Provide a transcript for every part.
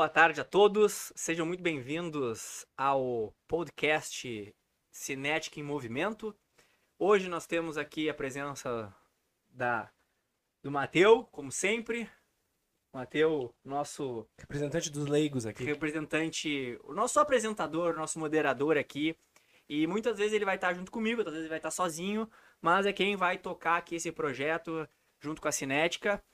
Boa tarde a todos, sejam muito bem-vindos ao podcast Cinética em Movimento. Hoje nós temos aqui a presença da do Mateu, como sempre. Mateu, nosso representante dos leigos aqui. Representante, o nosso apresentador, nosso moderador aqui. E muitas vezes ele vai estar junto comigo, outras vezes ele vai estar sozinho, mas é quem vai tocar aqui esse projeto junto com a Cinética.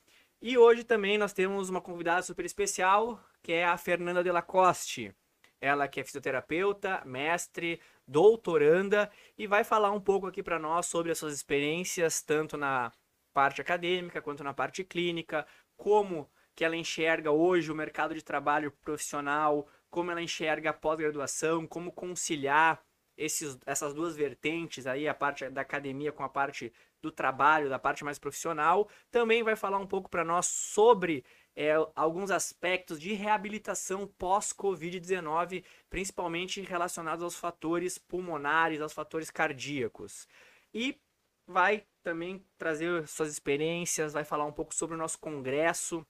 E hoje também nós temos uma convidada super especial, que é a Fernanda Delacoste. Ela que é fisioterapeuta, mestre, doutoranda e vai falar um pouco aqui para nós sobre as suas experiências, tanto na parte acadêmica quanto na parte clínica, como que ela enxerga hoje o mercado de trabalho profissional, como ela enxerga a pós-graduação, como conciliar esses, essas duas vertentes aí, a parte da academia com a parte do trabalho, da parte mais profissional. Também vai falar um pouco para nós sobre é, alguns aspectos de reabilitação pós-Covid-19, principalmente relacionados aos fatores pulmonares, aos fatores cardíacos. E vai também trazer suas experiências, vai falar um pouco sobre o nosso congresso,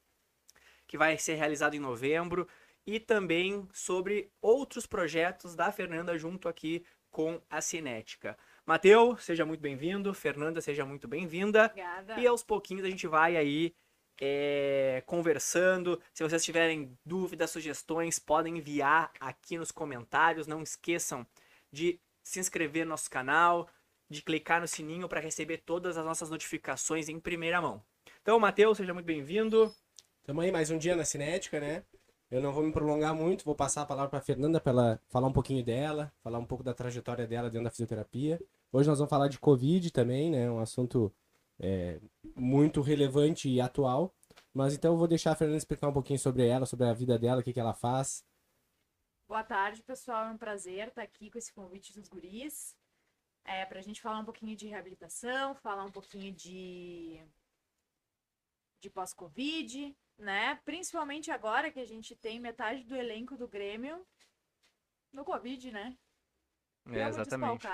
que vai ser realizado em novembro, e também sobre outros projetos da Fernanda junto aqui com a Cinética. Mateus, seja muito bem-vindo. Fernanda, seja muito bem-vinda. Obrigada. E aos pouquinhos a gente vai aí é, conversando. Se vocês tiverem dúvidas, sugestões, podem enviar aqui nos comentários. Não esqueçam de se inscrever no nosso canal, de clicar no sininho para receber todas as nossas notificações em primeira mão. Então, Matheus, seja muito bem-vindo. Tamo aí mais um dia na Cinética, né? Eu não vou me prolongar muito, vou passar a palavra para Fernanda para ela falar um pouquinho dela, falar um pouco da trajetória dela dentro da fisioterapia. Hoje nós vamos falar de Covid também, né? Um assunto é, muito relevante e atual. Mas então eu vou deixar a Fernanda explicar um pouquinho sobre ela, sobre a vida dela, o que, que ela faz. Boa tarde, pessoal. É um prazer estar aqui com esse convite dos guris. É, para a gente falar um pouquinho de reabilitação, falar um pouquinho de, de pós-Covid, né? Principalmente agora que a gente tem metade do elenco do Grêmio no Covid, né? É, exatamente.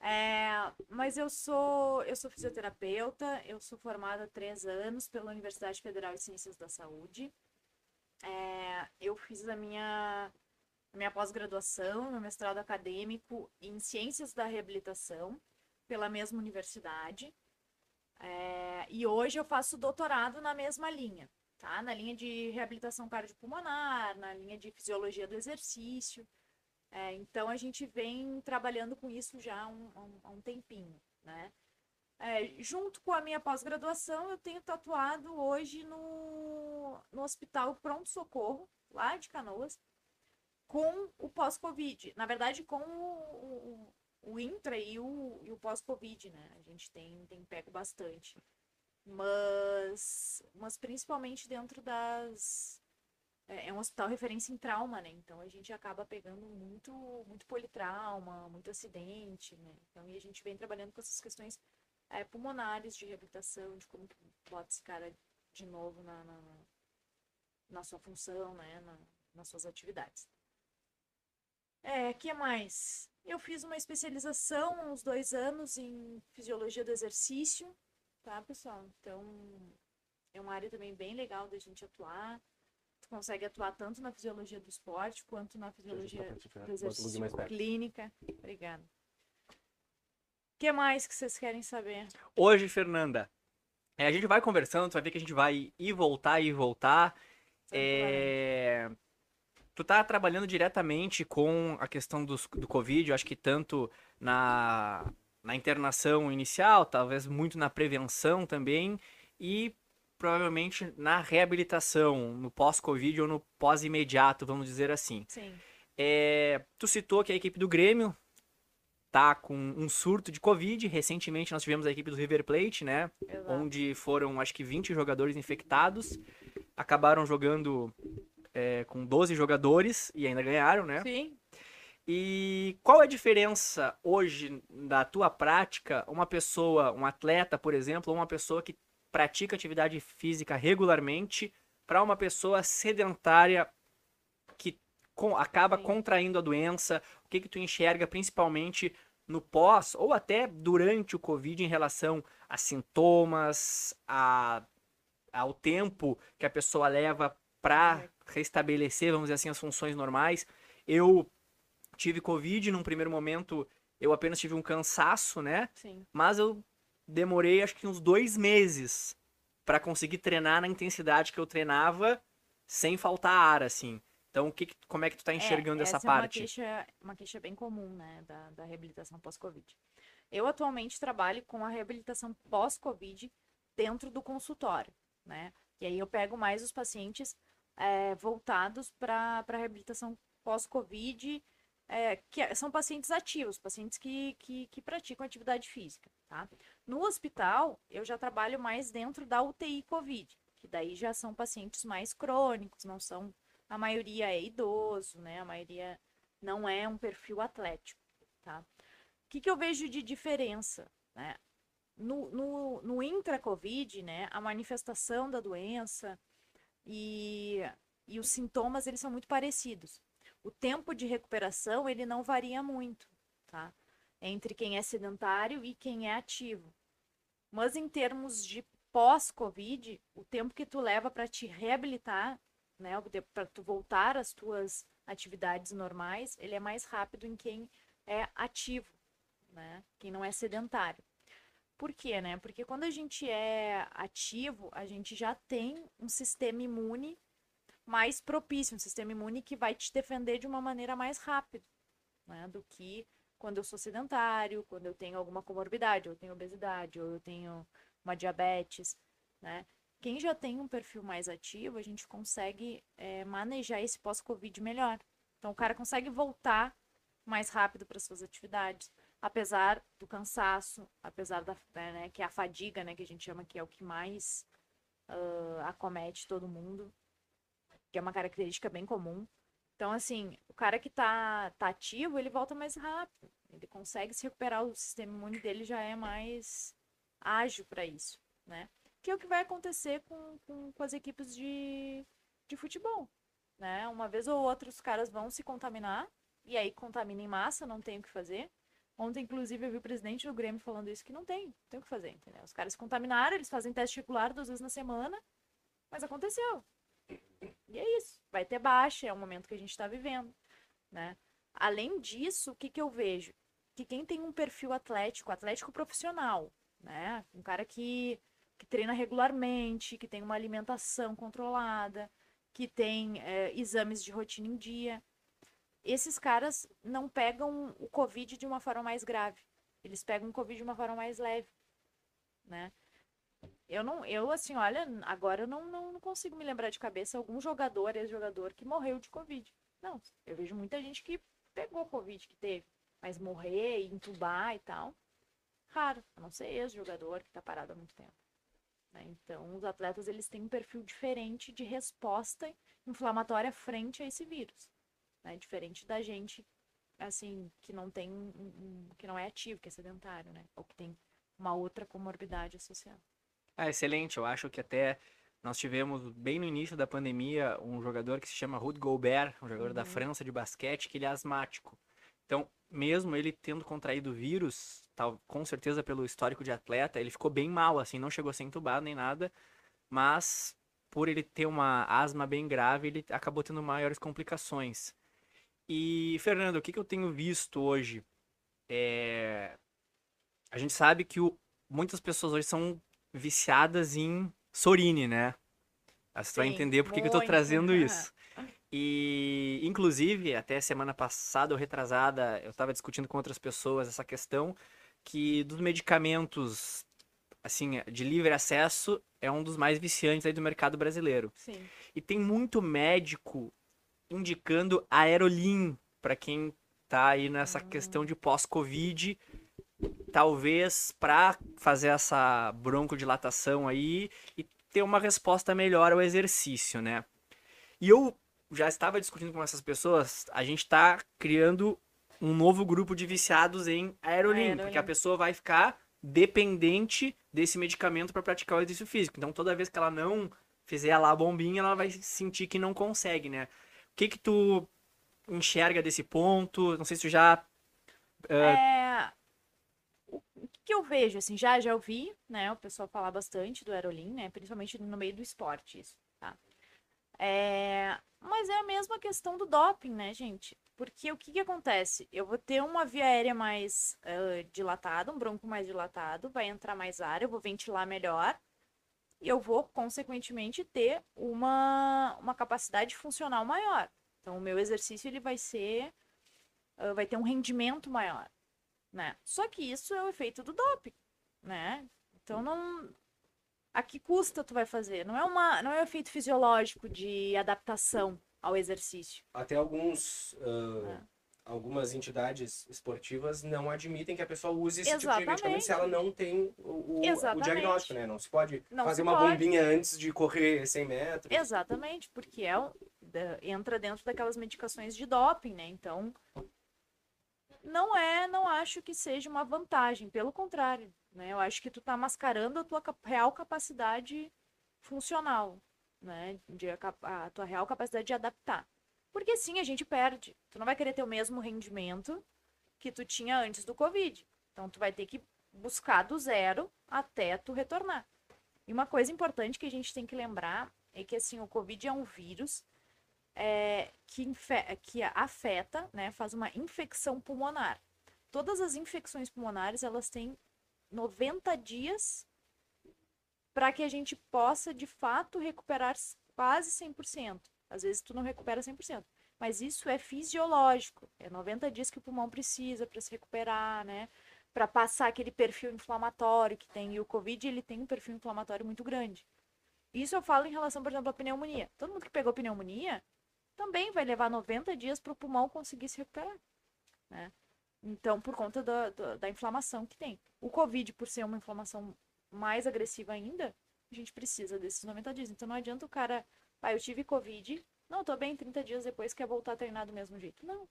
É, mas eu sou eu sou fisioterapeuta, eu sou formada há três anos pela Universidade Federal de Ciências da Saúde. É, eu fiz a minha a minha pós-graduação, meu mestrado acadêmico em Ciências da Reabilitação pela mesma universidade. É, e hoje eu faço doutorado na mesma linha, tá? Na linha de reabilitação cardiopulmonar, na linha de fisiologia do exercício. É, então a gente vem trabalhando com isso já há um, um, tempinho, né? É, junto com a minha pós-graduação, eu tenho tatuado hoje no, no Hospital Pronto Socorro, lá de Canoas, com o pós-Covid. Na verdade, com o, o intra e o, e o pós-Covid, né? A gente tem, tem pego bastante. Mas, mas principalmente dentro das. É, é um hospital referência em trauma, né? Então a gente acaba pegando muito, muito politrauma, muito acidente, né? Então, e a gente vem trabalhando com essas questões é, pulmonares de reabilitação, de como bota esse cara de novo na, na, na sua função, né? Na, nas suas atividades. É, que mais? Eu fiz uma especialização há uns dois anos em fisiologia do exercício, tá, pessoal? Então, é uma área também bem legal da gente atuar. Tu consegue atuar tanto na fisiologia do esporte quanto na fisiologia do exercício clínica. Obrigada. O que mais que vocês querem saber? Hoje, Fernanda, é, a gente vai conversando, tu vai ver que a gente vai ir voltar e voltar. É... Tu tá trabalhando diretamente com a questão do, do Covid, eu acho que tanto na, na internação inicial, talvez muito na prevenção também, e provavelmente na reabilitação, no pós-Covid ou no pós-imediato, vamos dizer assim. Sim. É, tu citou que a equipe do Grêmio tá com um surto de Covid. Recentemente nós tivemos a equipe do River Plate, né? Exato. Onde foram acho que 20 jogadores infectados. Acabaram jogando é, com 12 jogadores e ainda ganharam, né? Sim. E qual é a diferença hoje da tua prática, uma pessoa, um atleta, por exemplo, ou uma pessoa que pratica atividade física regularmente, para uma pessoa sedentária que com, acaba Sim. contraindo a doença? O que que tu enxerga principalmente no pós ou até durante o Covid em relação a sintomas, a, ao tempo que a pessoa leva para restabelecer, vamos dizer assim, as funções normais. Eu tive Covid num primeiro momento, eu apenas tive um cansaço, né? Sim. Mas eu demorei acho que uns dois meses para conseguir treinar na intensidade que eu treinava sem faltar ar, assim. Então, o que, como é que tu tá enxergando É, essa, essa parte? É uma queixa, uma queixa bem comum, né, da, da reabilitação pós-Covid. Eu atualmente trabalho com a reabilitação pós-Covid dentro do consultório, né? E aí eu pego mais os pacientes é, voltados para a reabilitação pós-Covid, é, que são pacientes ativos, pacientes que, que, que praticam atividade física, tá? No hospital, eu já trabalho mais dentro da UTI Covid, que daí já são pacientes mais crônicos, não são a maioria é idoso, né? A maioria não é um perfil atlético, tá? O que, que eu vejo de diferença, né? No, no, no intra-Covid, né? A manifestação da doença e, e os sintomas, eles são muito parecidos. O tempo de recuperação, ele não varia muito, tá? Entre quem é sedentário e quem é ativo. Mas em termos de pós-Covid, o tempo que tu leva para te reabilitar né, para tu voltar às tuas atividades normais, ele é mais rápido em quem é ativo, né? Quem não é sedentário. Por quê, né? Porque quando a gente é ativo, a gente já tem um sistema imune mais propício, um sistema imune que vai te defender de uma maneira mais rápida, né? Do que quando eu sou sedentário, quando eu tenho alguma comorbidade, ou eu tenho obesidade, ou eu tenho uma diabetes, né? Quem já tem um perfil mais ativo, a gente consegue é, manejar esse pós-Covid melhor. Então, o cara consegue voltar mais rápido para suas atividades, apesar do cansaço, apesar da né, que é a fadiga, né, que a gente chama que é o que mais uh, acomete todo mundo, que é uma característica bem comum. Então, assim, o cara que tá, tá ativo, ele volta mais rápido, ele consegue se recuperar, o sistema imune dele já é mais ágil para isso, né? que é o que vai acontecer com, com, com as equipes de, de futebol. Né? Uma vez ou outra os caras vão se contaminar, e aí contamina em massa, não tem o que fazer. Ontem, inclusive, eu vi o presidente do Grêmio falando isso, que não tem, não tem o que fazer, entendeu? Os caras se contaminaram, eles fazem teste regular duas vezes na semana, mas aconteceu. E é isso, vai ter baixa, é o momento que a gente está vivendo, né? Além disso, o que, que eu vejo? Que quem tem um perfil atlético, atlético profissional, né? Um cara que que treina regularmente, que tem uma alimentação controlada, que tem é, exames de rotina em dia. Esses caras não pegam o Covid de uma forma mais grave. Eles pegam o Covid de uma forma mais leve, né? Eu não, eu assim, olha, agora eu não, não, consigo me lembrar de cabeça algum jogador, ex-jogador, que morreu de Covid. Não, eu vejo muita gente que pegou Covid que teve, mas morrer, entubar e tal, raro. A não ser ex-jogador que tá parado há muito tempo. Né? Então, os atletas eles têm um perfil diferente de resposta inflamatória frente a esse vírus, né? diferente da gente, assim, que não tem, um, um, que não é ativo, que é sedentário, né? Ou que tem uma outra comorbidade associada. Ah, excelente. Eu acho que até nós tivemos bem no início da pandemia um jogador que se chama Rudy Gobert, um jogador uhum. da França de basquete, que ele é asmático. Então, mesmo ele tendo contraído o vírus, tal, com certeza pelo histórico de atleta, ele ficou bem mal, assim, não chegou a ser entubado nem nada, mas por ele ter uma asma bem grave, ele acabou tendo maiores complicações. E, Fernando, o que, que eu tenho visto hoje? É... A gente sabe que o... muitas pessoas hoje são viciadas em Sorine, né? Você vai entender por que, que eu tô trazendo isso. E, inclusive, até semana passada ou retrasada, eu estava discutindo com outras pessoas essa questão que dos medicamentos, assim, de livre acesso, é um dos mais viciantes aí do mercado brasileiro. Sim. E tem muito médico indicando aerolim para quem tá aí nessa uhum. questão de pós-Covid, talvez para fazer essa broncodilatação aí e ter uma resposta melhor ao exercício, né? E eu já estava discutindo com essas pessoas, a gente está criando um novo grupo de viciados em aerolim, aerolim, porque a pessoa vai ficar dependente desse medicamento para praticar o exercício físico. Então, toda vez que ela não fizer lá a bombinha, ela vai sentir que não consegue, né? Que que tu enxerga desse ponto? Não sei se tu já... Uh... É... O que eu vejo, assim, já, já ouvi, né, o pessoal falar bastante do aerolim, né, principalmente no meio do esporte, isso, tá? É, mas é a mesma questão do doping, né, gente? Porque o que, que acontece? Eu vou ter uma via aérea mais uh, dilatada, um bronco mais dilatado, vai entrar mais ar, eu vou ventilar melhor e eu vou, consequentemente, ter uma, uma capacidade funcional maior. Então, o meu exercício ele vai ser. Uh, vai ter um rendimento maior. Né? Só que isso é o efeito do doping. Né? Então, não. A que custa tu vai fazer? Não é, uma, não é um efeito fisiológico de adaptação ao exercício. Até alguns. Uh, é. Algumas entidades esportivas não admitem que a pessoa use esse Exatamente. tipo de medicamento se ela não tem o, o, o diagnóstico, né? Não se pode não fazer se uma pode. bombinha antes de correr 100 metros. Exatamente, porque é, entra dentro daquelas medicações de doping, né? Então, não é, não acho que seja uma vantagem, pelo contrário, né? Eu acho que tu tá mascarando a tua real capacidade funcional né? De a, a tua real capacidade de adaptar. Porque sim, a gente perde. Tu não vai querer ter o mesmo rendimento que tu tinha antes do Covid. Então tu vai ter que buscar do zero até tu retornar. E uma coisa importante que a gente tem que lembrar é que assim, o Covid é um vírus é, que, que afeta, né, faz uma infecção pulmonar. Todas as infecções pulmonares, elas têm 90 dias para que a gente possa, de fato, recuperar quase 100%. Às vezes tu não recupera 100%. Mas isso é fisiológico. É 90 dias que o pulmão precisa para se recuperar, né? Para passar aquele perfil inflamatório que tem. E o Covid, ele tem um perfil inflamatório muito grande. Isso eu falo em relação, por exemplo, à pneumonia. Todo mundo que pegou pneumonia também vai levar 90 dias para o pulmão conseguir se recuperar, né? Então, por conta da, da, da inflamação que tem. O Covid, por ser uma inflamação mais agressiva ainda, a gente precisa desses 90 dias. Então não adianta o cara, pai, eu tive Covid, não, tô bem, 30 dias depois quer voltar a treinar do mesmo jeito. Não.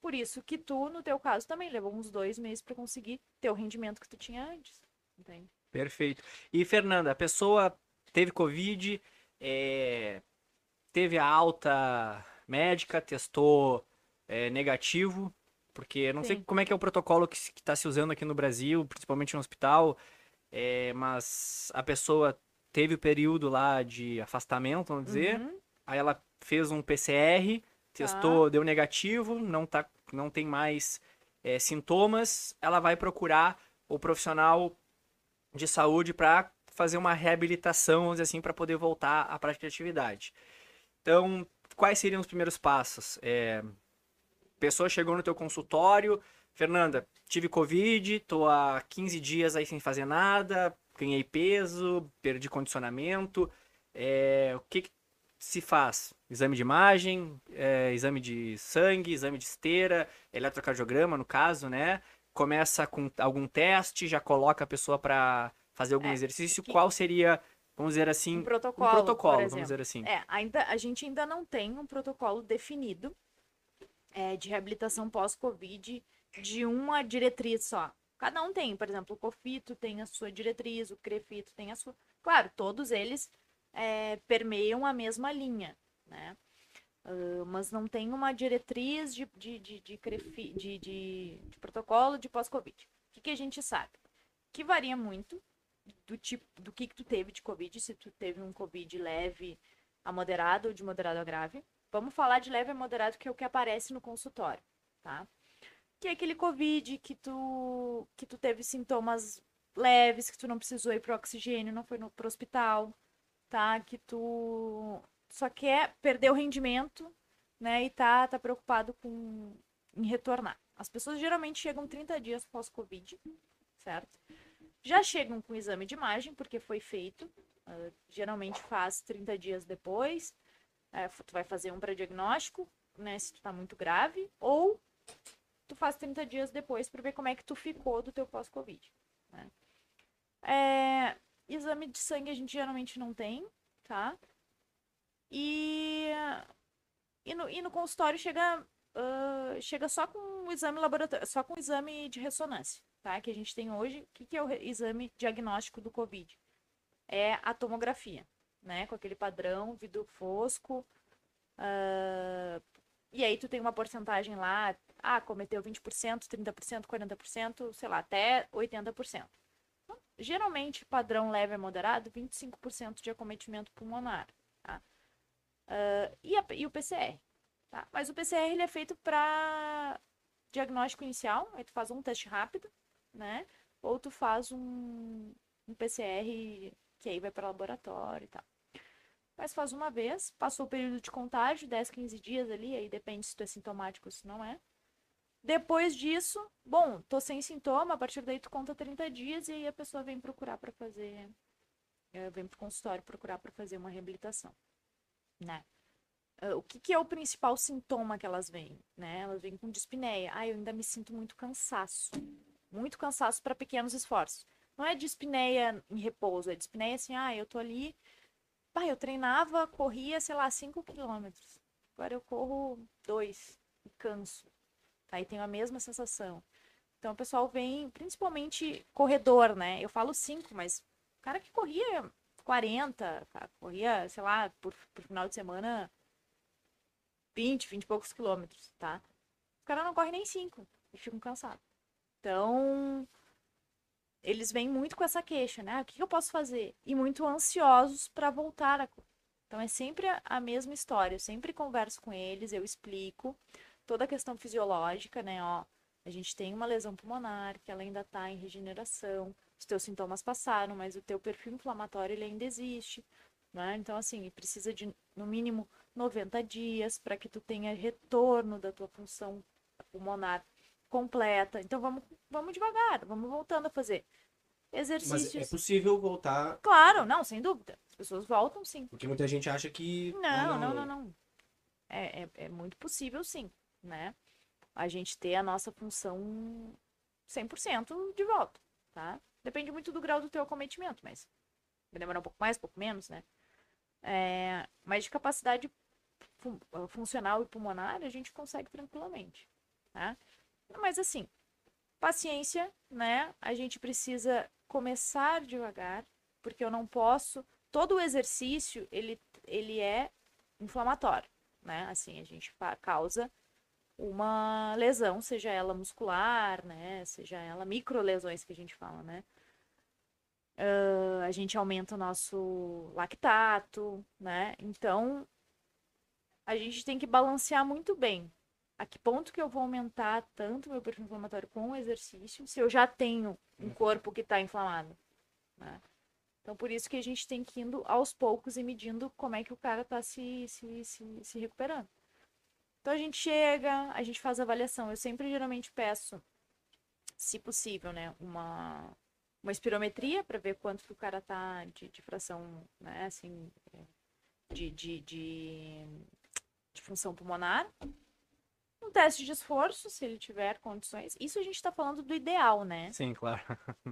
Por isso que tu, no teu caso, também levou uns dois meses para conseguir ter o rendimento que tu tinha antes. Entende? Perfeito. E, Fernanda, a pessoa teve Covid, é... teve a alta médica, testou é, negativo, porque não Sim. sei como é que é o protocolo que está se usando aqui no Brasil, principalmente no hospital. É, mas a pessoa teve o período lá de afastamento, vamos dizer. Uhum. Aí ela fez um PCR, testou, ah. deu negativo, não, tá, não tem mais é, sintomas. Ela vai procurar o profissional de saúde para fazer uma reabilitação, vamos dizer assim, para poder voltar à prática de atividade. Então, quais seriam os primeiros passos? É, pessoa chegou no teu consultório, Fernanda, tive Covid, tô há 15 dias aí sem fazer nada, ganhei peso, perdi condicionamento. É, o que, que, se faz? Exame de imagem, é, exame de sangue, exame de esteira, eletrocardiograma, no caso, né? Começa com algum teste, já coloca a pessoa para fazer algum é, exercício. Que... Qual seria, vamos dizer assim, um protocolo, um protocolo vamos dizer assim? É, ainda, a gente ainda não tem um protocolo definido é, de reabilitação pós-Covid de uma diretriz só. Cada um tem, por exemplo, o COFITO tem a sua diretriz, o CREFITO tem a sua. Claro, todos eles é, permeiam a mesma linha, né? Uh, mas não tem uma diretriz de, de, de, de, crefi, de, de, de protocolo de pós-Covid. O que, que a gente sabe? Que varia muito do tipo do que, que tu teve de Covid, se tu teve um Covid leve a moderado ou de moderado a grave. Vamos falar de leve a moderado, que é o que aparece no consultório, tá? Que é aquele Covid que tu, que tu teve sintomas leves, que tu não precisou ir pro oxigênio, não foi no, pro hospital, tá? Que tu só quer perder o rendimento, né? E tá, tá preocupado com em retornar. As pessoas geralmente chegam 30 dias pós-Covid, certo? Já chegam com exame de imagem, porque foi feito. Uh, geralmente faz 30 dias depois. Uh, tu vai fazer um pré-diagnóstico, né? Se tu tá muito grave. Ou tu faz 30 dias depois para ver como é que tu ficou do teu pós-Covid. Né? É, exame de sangue a gente geralmente não tem, tá? E, e, no, e no consultório chega, uh, chega só com o exame laboratório, só com o exame de ressonância, tá? Que a gente tem hoje. O que, que é o exame diagnóstico do Covid? É a tomografia, né? Com aquele padrão, vidro fosco, uh, e aí tu tem uma porcentagem lá, ah, cometeu 20%, 30%, 40%, sei lá, até 80%. Então, geralmente, padrão leve a moderado, 25% de acometimento pulmonar. Tá? Uh, e, a, e o PCR, tá? Mas o PCR ele é feito para diagnóstico inicial, aí tu faz um teste rápido, né? Ou tu faz um, um PCR que aí vai para laboratório e tal. Mas faz uma vez, passou o período de contágio, 10, 15 dias ali, aí depende se tu é sintomático ou se não é. Depois disso, bom, tô sem sintoma, a partir daí tu conta 30 dias e aí a pessoa vem procurar para fazer, eh, vem pro consultório procurar para fazer uma reabilitação, né? Ah, o que, que, é o principal sintoma que elas vêm, né? Elas vêm com dispneia. Ah, eu ainda me sinto muito cansaço. Muito cansaço para pequenos esforços. Não é dispneia em repouso, é dispneia assim, ah, eu tô ali, ah, eu treinava, corria, sei lá, 5 quilômetros. Agora eu corro 2 e canso. Aí tenho a mesma sensação. Então o pessoal vem, principalmente corredor, né? Eu falo 5, mas o cara que corria 40, corria, sei lá, por, por final de semana 20, 20 e poucos quilômetros, tá? O cara não corre nem 5 e ficam cansados. Então, eles vêm muito com essa queixa, né? Ah, o que eu posso fazer? E muito ansiosos para voltar a Então é sempre a mesma história. Eu sempre converso com eles, eu explico toda a questão fisiológica, né? Ó, a gente tem uma lesão pulmonar que ela ainda está em regeneração. Os teus sintomas passaram, mas o teu perfil inflamatório ele ainda existe, né? Então assim, precisa de no mínimo 90 dias para que tu tenha retorno da tua função pulmonar completa. Então vamos, vamos devagar, vamos voltando a fazer exercícios. Mas é possível voltar. Claro, não, sem dúvida. As pessoas voltam sim. Porque muita gente acha que. Não, ah, não, não, não. não. É, é, é, muito possível sim, né? A gente ter a nossa função 100% de volta, tá? Depende muito do grau do teu acometimento, mas vai demorar um pouco mais, um pouco menos, né? É, mas de capacidade fun funcional e pulmonar a gente consegue tranquilamente, tá? Mas assim, paciência, né? A gente precisa começar devagar, porque eu não posso. Todo o exercício ele, ele é inflamatório, né? Assim, a gente causa uma lesão, seja ela muscular, né? Seja ela microlesões que a gente fala, né? Uh, a gente aumenta o nosso lactato, né? Então, a gente tem que balancear muito bem a que ponto que eu vou aumentar tanto meu perfil inflamatório com o exercício se eu já tenho um uhum. corpo que está inflamado. Né? Então, por isso que a gente tem que ir indo aos poucos e medindo como é que o cara está se, se, se, se recuperando. Então, a gente chega, a gente faz avaliação. Eu sempre, geralmente, peço, se possível, né, uma, uma espirometria para ver quanto que o cara tá de, de fração, né, assim, de, de, de, de função pulmonar um teste de esforço, se ele tiver condições. Isso a gente está falando do ideal, né? Sim, claro.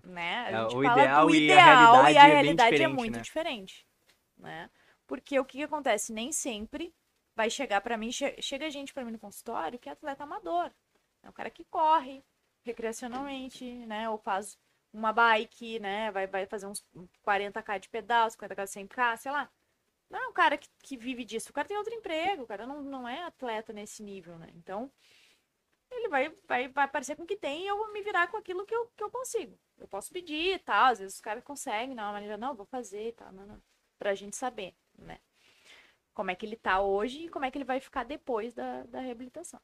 Né? É, o ideal, e a realidade, e a é, realidade é, muito né? diferente, né? Porque o que, que acontece? Nem sempre vai chegar para mim, che chega gente para mim no consultório que é atleta amador. É um cara que corre recreacionalmente, né? Ou faz uma bike, né? Vai, vai fazer uns 40k de pedal, 50k de 100k, sei lá. Não é um cara que, que vive disso. O cara tem outro emprego, o cara não, não é atleta nesse nível, né? Então, ele vai, vai, vai aparecer com o que tem e eu vou me virar com aquilo que eu, que eu consigo. Eu posso pedir e tal, às vezes os caras conseguem, não, maneira, não, vou fazer e tal, não, não, pra gente saber, né? Como é que ele tá hoje e como é que ele vai ficar depois da, da reabilitação.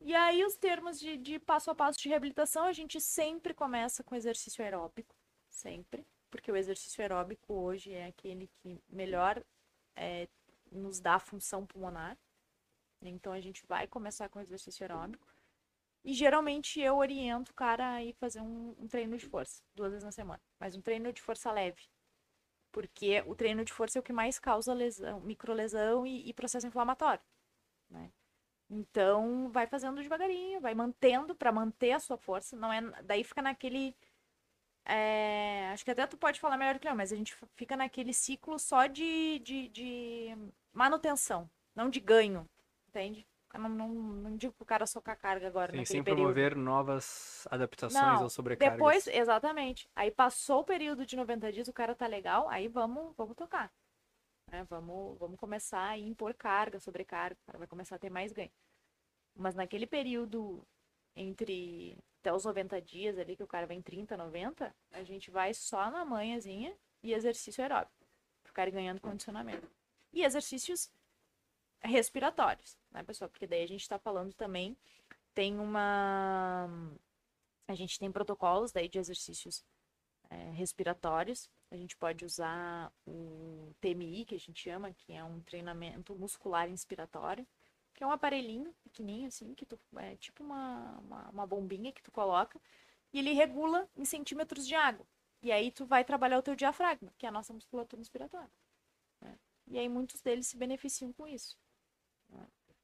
E aí, os termos de, de passo a passo de reabilitação, a gente sempre começa com exercício aeróbico, sempre porque o exercício aeróbico hoje é aquele que melhor é, nos dá a função pulmonar. Então a gente vai começar com exercício aeróbico. E geralmente eu oriento o cara a ir fazer um, um treino de força, duas vezes na semana. Mas um treino de força leve. Porque o treino de força é o que mais causa lesão, microlesão e, e processo inflamatório. Né? Então, vai fazendo devagarinho, vai mantendo para manter a sua força. Não é, daí fica naquele é, acho que até tu pode falar melhor que eu, mas a gente fica naquele ciclo só de, de, de manutenção, não de ganho, entende? Não, não, não digo pro cara socar carga agora Sim, sem período. promover novas adaptações não, ou sobrecargas. Depois, exatamente. Aí passou o período de 90 dias, o cara tá legal, aí vamos, vamos tocar. É, vamos, vamos começar a impor carga, sobrecarga, o cara vai começar a ter mais ganho. Mas naquele período entre até os 90 dias ali, que o cara vem 30, 90, a gente vai só na manhãzinha e exercício aeróbico. Ficar ganhando condicionamento. E exercícios respiratórios, né, pessoal? Porque daí a gente está falando também, tem uma. A gente tem protocolos daí de exercícios é, respiratórios. A gente pode usar o TMI, que a gente chama, que é um treinamento muscular inspiratório, que é um aparelhinho pequenininho, assim, que tu, é tipo uma, uma, uma bombinha que tu coloca, e ele regula em centímetros de água. E aí tu vai trabalhar o teu diafragma, que é a nossa musculatura inspiratória. Né? E aí muitos deles se beneficiam com isso.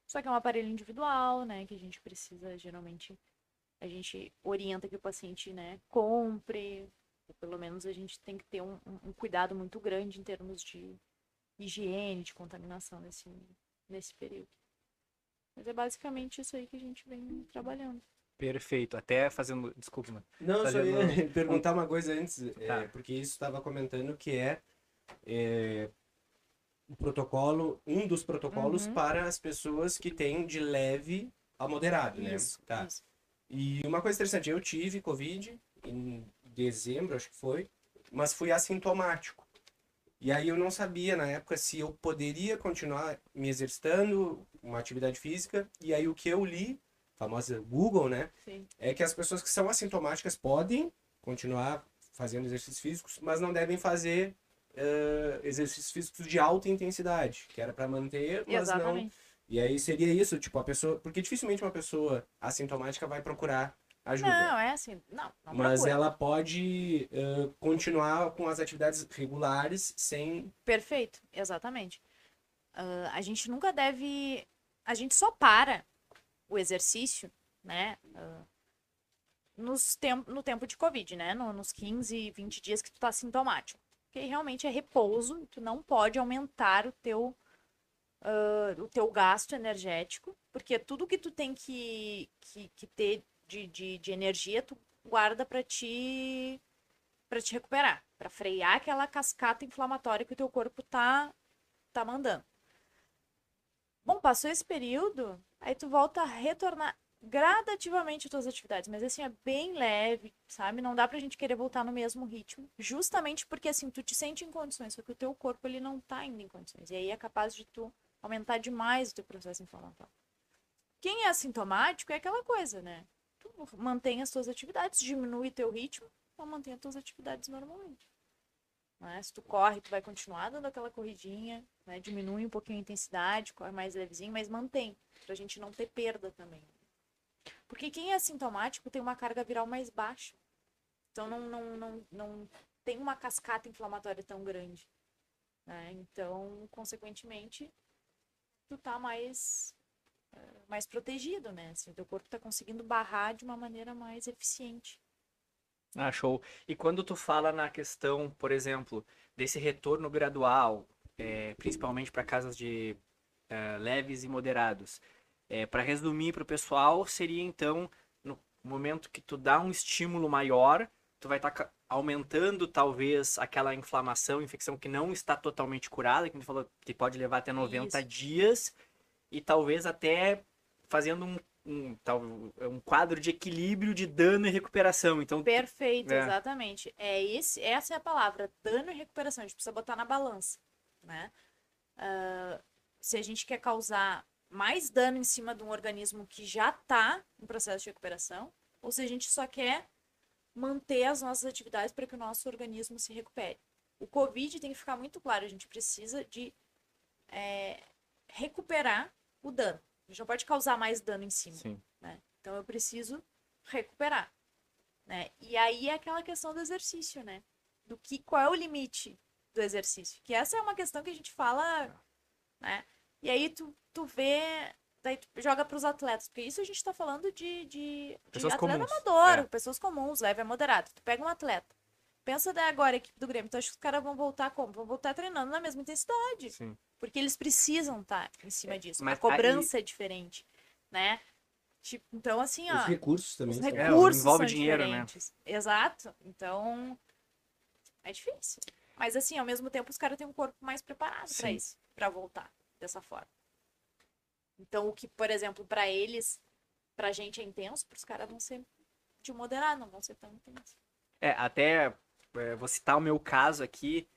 Só que é um aparelho individual, né? Que a gente precisa, geralmente, a gente orienta que o paciente, né, compre. Ou pelo menos a gente tem que ter um, um cuidado muito grande em termos de higiene, de contaminação nesse, nesse período. Mas é basicamente isso aí que a gente vem trabalhando. Perfeito. Até fazendo. Desculpa, mano. Não, Fazendo- só ia perguntar uma coisa antes, é, Tá. porque isso estava comentando que é, é, o protocolo, um dos protocolos Uhum. para as pessoas que têm de leve a moderado, né? Isso, Tá. isso. E uma coisa interessante, eu tive Covid em dezembro, acho que foi, mas fui assintomático. E aí eu não sabia na época se eu poderia continuar me exercitando, uma atividade física, e aí o que eu li, famosa Google, né? Sim. é que as pessoas que são assintomáticas podem continuar fazendo exercícios físicos, mas não devem fazer eh, exercícios físicos de alta intensidade, que era para manter, mas não. Exatamente. E aí seria isso, tipo, a pessoa. Porque dificilmente uma pessoa assintomática vai procurar ajuda. Não, é assim. Não, não mas procura. ela pode eh, continuar com as atividades regulares sem. Perfeito, exatamente. Ah, a gente nunca deve. A gente só para o exercício, né? ah, nos tem... No tempo de Covid, né? No- nos 15, 20 dias que tu tá sintomático. Porque realmente é repouso, tu não pode aumentar o teu, ah, o teu gasto energético, porque tudo que tu tem que, que, que ter de, de, de energia, tu guarda para te para te recuperar, para frear aquela cascata inflamatória que o teu corpo tá tá mandando. Bom, passou esse período, aí tu volta a retornar gradativamente às tuas atividades, mas assim é bem leve, sabe? Não dá pra gente querer voltar no mesmo ritmo, justamente porque assim tu te sente em condições, só que o teu corpo ele não tá ainda em condições. E aí é capaz de tu aumentar demais o teu processo inflamatório. Quem é assintomático é aquela coisa, né? Tu mantém as tuas atividades, diminui teu ritmo, então mantém as tuas atividades normalmente. Né? Se tu corre, tu vai continuar dando aquela corridinha, né? diminui um pouquinho a intensidade, corre mais levezinho, mas mantém, pra gente não ter perda também. Porque quem é assintomático tem uma carga viral mais baixa. Então não, não, não, não tem uma cascata inflamatória tão grande. Né? Então, consequentemente, tu tá mais, eh, mais protegido, né? Assim, teu corpo tá conseguindo barrar de uma maneira mais eficiente. Ah, show. E quando tu fala na questão, por exemplo, desse retorno gradual, é, principalmente para casos de é, leves e moderados, é, para resumir para o pessoal, seria então no momento que tu dá um estímulo maior, tu vai estar aumentando talvez aquela inflamação, infecção que não está totalmente curada, que a gente falou que pode levar até 90 Isso. dias, e talvez até fazendo um, um, tal- um quadro de equilíbrio de dano e recuperação. Então, Perfeito, É. exatamente. É esse, essa é a palavra, dano e recuperação. A gente precisa botar na balança, né? Ah, se a gente quer causar mais dano em cima de um organismo que já está em processo de recuperação, ou se a gente só quer manter as nossas atividades para que o nosso organismo se recupere. O Covid tem que ficar muito claro, a gente precisa de é, recuperar o dano. A gente não pode causar mais dano em cima né? Então eu preciso recuperar, né? E aí é aquela questão do exercício, né? Do que qual é o limite do exercício? Que essa é uma questão que a gente fala, né? E aí tu, tu vê, daí tu joga para os atletas, porque isso a gente tá falando de, de, de Pessoas atleta comuns, amador, é. pessoas comuns, leve a moderado. Tu pega um atleta, pensa daí agora a equipe do Grêmio, tu acha que os caras vão voltar como? Vão voltar treinando na mesma intensidade. Sim. Porque eles precisam estar em cima disso. mas a cobrança é diferente, né? Tipo, então, assim, ó. Os recursos também. Os são- É, recursos envolve são dinheiro, né? diferentes. Exato. Então, é difícil. Mas, assim, ao mesmo tempo, os caras têm um corpo mais preparado pra Sim. isso, pra voltar dessa forma. Então, o que, por exemplo, pra eles, pra gente é intenso, pros caras vão ser de moderado, não vão ser tão intenso. É, até é, vou citar o meu caso aqui.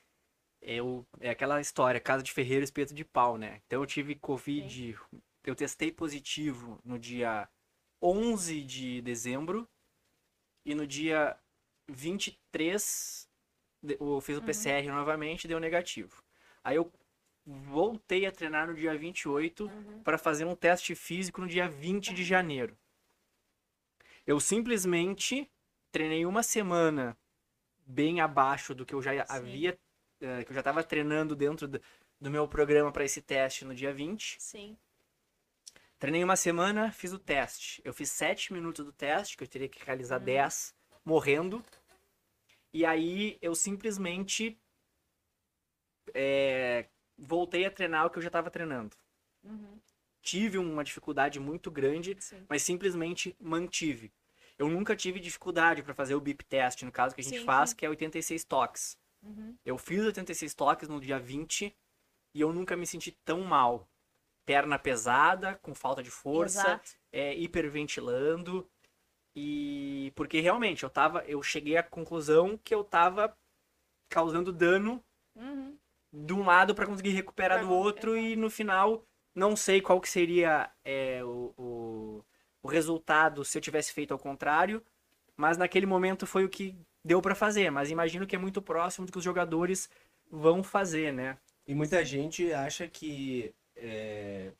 eu, é aquela história, casa de ferreiro, espeto de pau, né? Então eu tive Covid, eu testei positivo no dia 11 de dezembro e no dia 23 de- eu fiz o Uhum. PCR novamente e deu negativo. Aí eu voltei a treinar no dia 28 Uhum. para fazer um teste físico no dia 20 de janeiro. Eu simplesmente treinei uma semana bem abaixo do que eu já Sim. havia, eh, que eu já estava treinando dentro do, meu programa para esse teste no dia 20. Sim. Treinei uma semana, fiz o teste. Eu fiz 7 minutos do teste, que eu teria que realizar Uhum. 10, morrendo. E aí eu simplesmente eh, voltei a treinar o que eu já estava treinando. Uhum. Tive uma dificuldade muito grande, Sim. mas simplesmente mantive. Eu nunca tive dificuldade para fazer o BIP test, no caso que a gente Sim, faz, sim. que é 86 toques. Uhum. Eu fiz 86 toques no dia 20 e eu nunca me senti tão mal. Perna pesada, com falta de força, é, hiperventilando. E porque realmente eu tava, eu cheguei à conclusão que eu tava causando dano Uhum. De um lado para conseguir recuperar Pra do outro e no final não sei qual que seria é, o, o, o resultado se eu tivesse feito ao contrário, mas naquele momento foi o que deu para fazer, mas imagino que é muito próximo do que os jogadores vão fazer, né? E muita gente acha que é,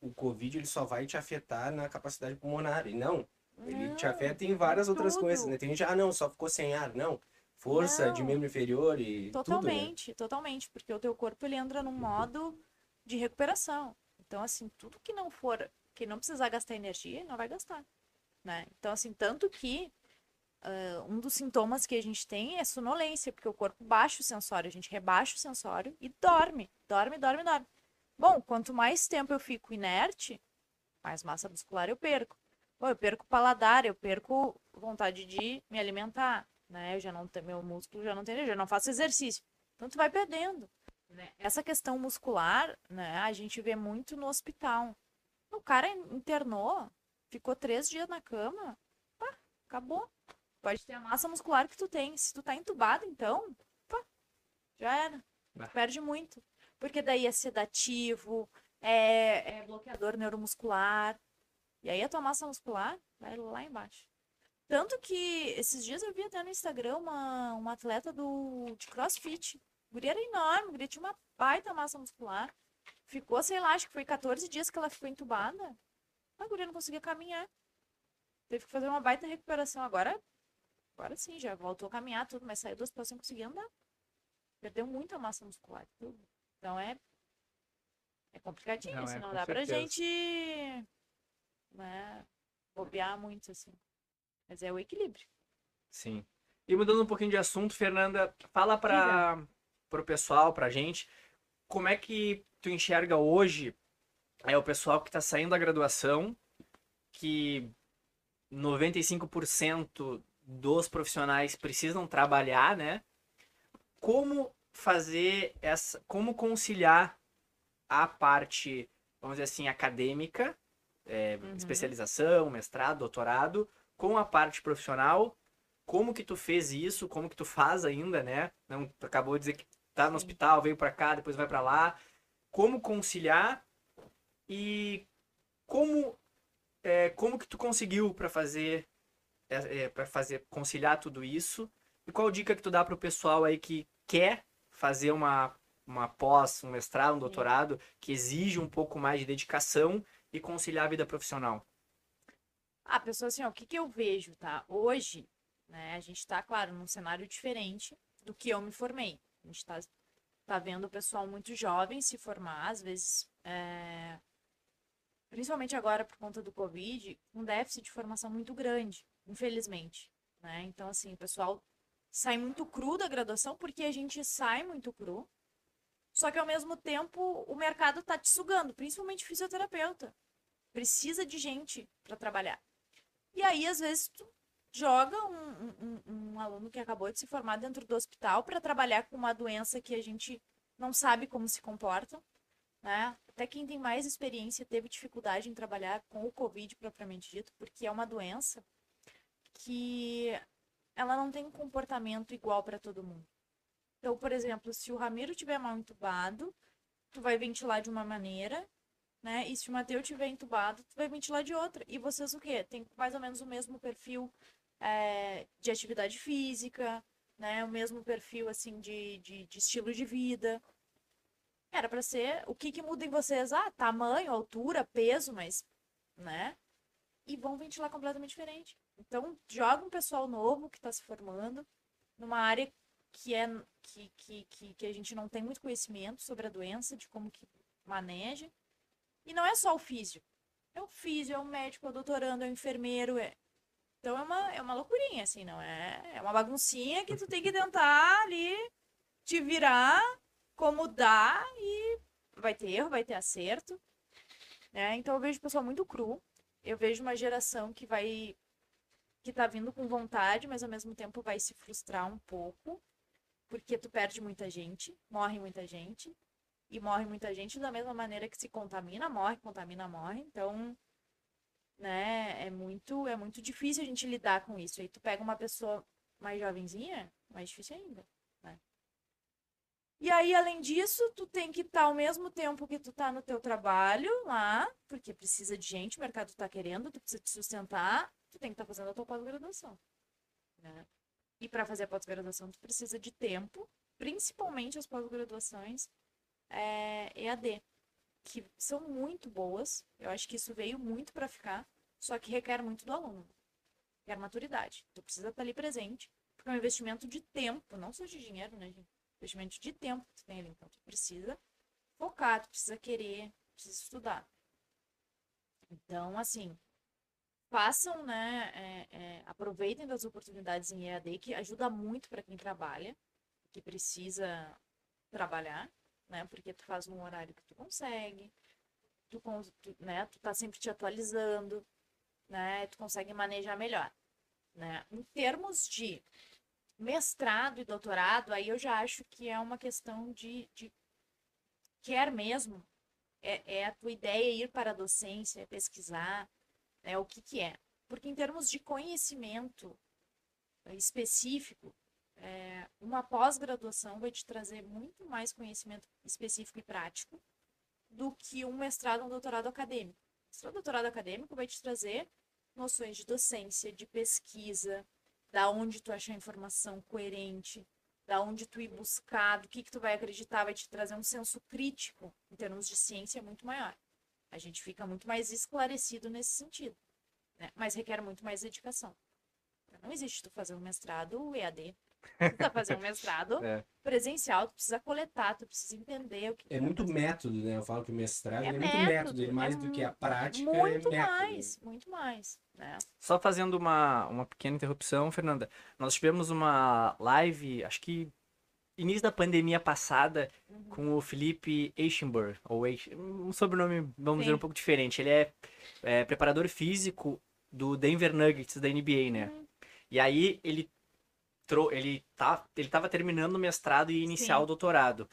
o Covid ele só vai te afetar na capacidade pulmonar. E não, ele te Não, afeta em várias outras tudo. coisas, né? Tem gente, ah, não, só ficou sem ar. Não, força de Não. membro inferior e tudo, né? Totalmente, totalmente, porque o teu corpo ele entra num modo de recuperação. Então, assim, tudo que não for, que não precisar gastar energia, não vai gastar, né? Então, assim, tanto que ah, um dos sintomas que a gente tem é sonolência, porque o corpo baixa o sensório, a gente rebaixa o sensório e dorme, dorme, dorme, dorme. Bom, quanto mais tempo eu fico inerte, mais massa muscular eu perco. Bom, eu perco paladar, eu perco vontade de me alimentar, né? Eu já não tenho, meu músculo já não tem eu não faço exercício. Então tu vai perdendo. né? Essa questão muscular, né? A gente vê muito no hospital. O cara internou, ficou três dias na cama, pá, acabou. Pode ter a massa muscular que tu tem. Se tu tá entubado, então, pá, já era. Bah. Tu perde muito. Porque daí é sedativo, é, é bloqueador neuromuscular. E aí a tua massa muscular vai lá embaixo. Tanto que esses dias eu vi até no Instagram uma, uma atleta do, de crossfit. A guria era enorme, a guria tinha uma baita massa muscular. Ficou, sei lá, acho que foi 14 dias que ela ficou entubada. A guria não conseguia caminhar. Teve que fazer uma baita recuperação. Agora, agora sim, já voltou a caminhar tudo, mas saiu do hospital sem conseguir andar. Perdeu muita massa muscular. Tudo. Então é. É complicadinho, Não, assim, é, não dá pra certeza. gente. Né, bobear muito, assim. Mas é o equilíbrio. Sim. E mudando um pouquinho de assunto, Fernanda, fala para o pessoal, pra gente, como é que tu enxerga hoje é o pessoal que está saindo da graduação, que 95% dos profissionais precisam trabalhar, né? Como fazer essa, como conciliar a parte, vamos dizer assim, acadêmica, é, Uhum. especialização, mestrado, doutorado, com a parte profissional, como que tu fez isso, como que tu faz ainda, né? Não, tu acabou de dizer que tá no hospital, veio para cá, depois vai para lá. Como conciliar e como é, como que tu conseguiu para fazer é, para fazer conciliar tudo isso? E qual dica que tu dá pro pessoal aí que quer fazer uma uma pós, um mestrado, um doutorado, que exige um pouco mais de dedicação e conciliar a vida profissional? Ah, pessoal, assim, ó, o que que eu vejo, tá? Hoje, né, a gente tá, claro, num cenário diferente do que eu me formei. A gente tá, tá vendo o pessoal muito jovem se formar, às vezes, é, principalmente agora por conta do Covid, um déficit de formação muito grande, infelizmente, né? Então, assim, o pessoal sai muito cru da graduação porque a gente sai muito cru, só que ao mesmo tempo o mercado tá te sugando, principalmente fisioterapeuta. Precisa de gente para trabalhar. E aí, às vezes, tu joga um, um- um- aluno que acabou de se formar dentro do hospital para trabalhar com uma doença que a gente não sabe como se comporta, né? Até quem tem mais experiência teve dificuldade em trabalhar com o Covid propriamente dito, porque é uma doença que ela não tem um comportamento igual para todo mundo. Então, por exemplo, se o Ramiro tiver mal entubado, tu vai ventilar de uma maneira, né? E se o Mateu tiver entubado, tu vai ventilar de outra. E vocês o quê? Tem mais ou menos o mesmo perfil é, de atividade física, né? O mesmo perfil, assim, de, de, de estilo de vida. Era para ser. O que, que muda em vocês? Ah, tamanho, altura, peso, mas. né? E vão ventilar completamente diferente. Então, joga um pessoal novo que está se formando numa área que é que, que, que, que a gente não tem muito conhecimento sobre a doença, de como que maneja. E não é só o físio. É o físio, é o médico, é o doutorando, é o enfermeiro. É... Então é uma, é uma loucurinha, assim, não é? É uma baguncinha que tu tem que tentar ali te virar como dá e vai ter erro, vai ter acerto. Né? Então eu vejo o pessoal muito cru. Eu vejo uma geração que vai que tá vindo com vontade, mas ao mesmo tempo vai se frustrar um pouco, porque tu perde muita gente, morre muita gente, e morre muita gente da mesma maneira que se contamina, morre, contamina, morre. Então, né, é muito é muito difícil a gente lidar com isso. Aí tu pega uma pessoa mais jovenzinha, mais difícil ainda, né? E aí, além disso, tu tem que estar tá, ao mesmo tempo que tu tá no teu trabalho lá, porque precisa de gente, o mercado tá querendo, tu precisa te sustentar, tu tem que estar tá fazendo a tua pós-graduação. Né? E para fazer a pós-graduação, tu precisa de tempo, principalmente as pós-graduações é, EAD, que são muito boas. Eu acho que isso veio muito para ficar, só que requer muito do aluno. Requer maturidade. Tu precisa estar tá ali presente, porque é um investimento de tempo, não só de dinheiro, né, gente? Investimento de tempo que tu tem ali. Então, tu precisa focar, tu precisa querer, precisa estudar. Então, assim, façam, né, é, é, aproveitem das oportunidades em EAD, que ajuda muito para quem trabalha, que precisa trabalhar, né, porque tu faz num horário que tu consegue, tu, tu, né, tu tá sempre te atualizando, né, tu consegue manejar melhor, né. Em termos de mestrado e doutorado, aí eu já acho que é uma questão de, de quer mesmo, é, é a tua ideia ir para a docência, é pesquisar, né, o que, que é. Porque em termos de conhecimento específico, é, uma pós-graduação vai te trazer muito mais conhecimento específico e prático do que um mestrado ou um doutorado acadêmico. O doutorado acadêmico vai te trazer noções de docência, de pesquisa, da onde tu achar informação coerente, da onde tu ir buscar, do que, que tu vai acreditar, vai te trazer um senso crítico em termos de ciência muito maior. A gente fica muito mais esclarecido nesse sentido, né? mas requer muito mais dedicação. Não existe tu fazer um mestrado EAD. Precisa fazer um mestrado é. presencial, tu precisa coletar, tu precisa entender o que. É muito fazer. método, né? Eu falo que o mestrado é, é muito método, é mais é do que a prática. É muito mais, muito mais. Né? Só fazendo uma, uma pequena interrupção, Fernanda. Nós tivemos uma live, acho que início da pandemia passada uhum. com o Felipe Eichenberg, ou um sobrenome, vamos Sim. dizer, um pouco diferente. Ele é, é, preparador físico do Denver Nuggets da NBA, né? Uhum. E aí ele ele tá ele estava terminando o mestrado e iniciar Sim. o doutorado.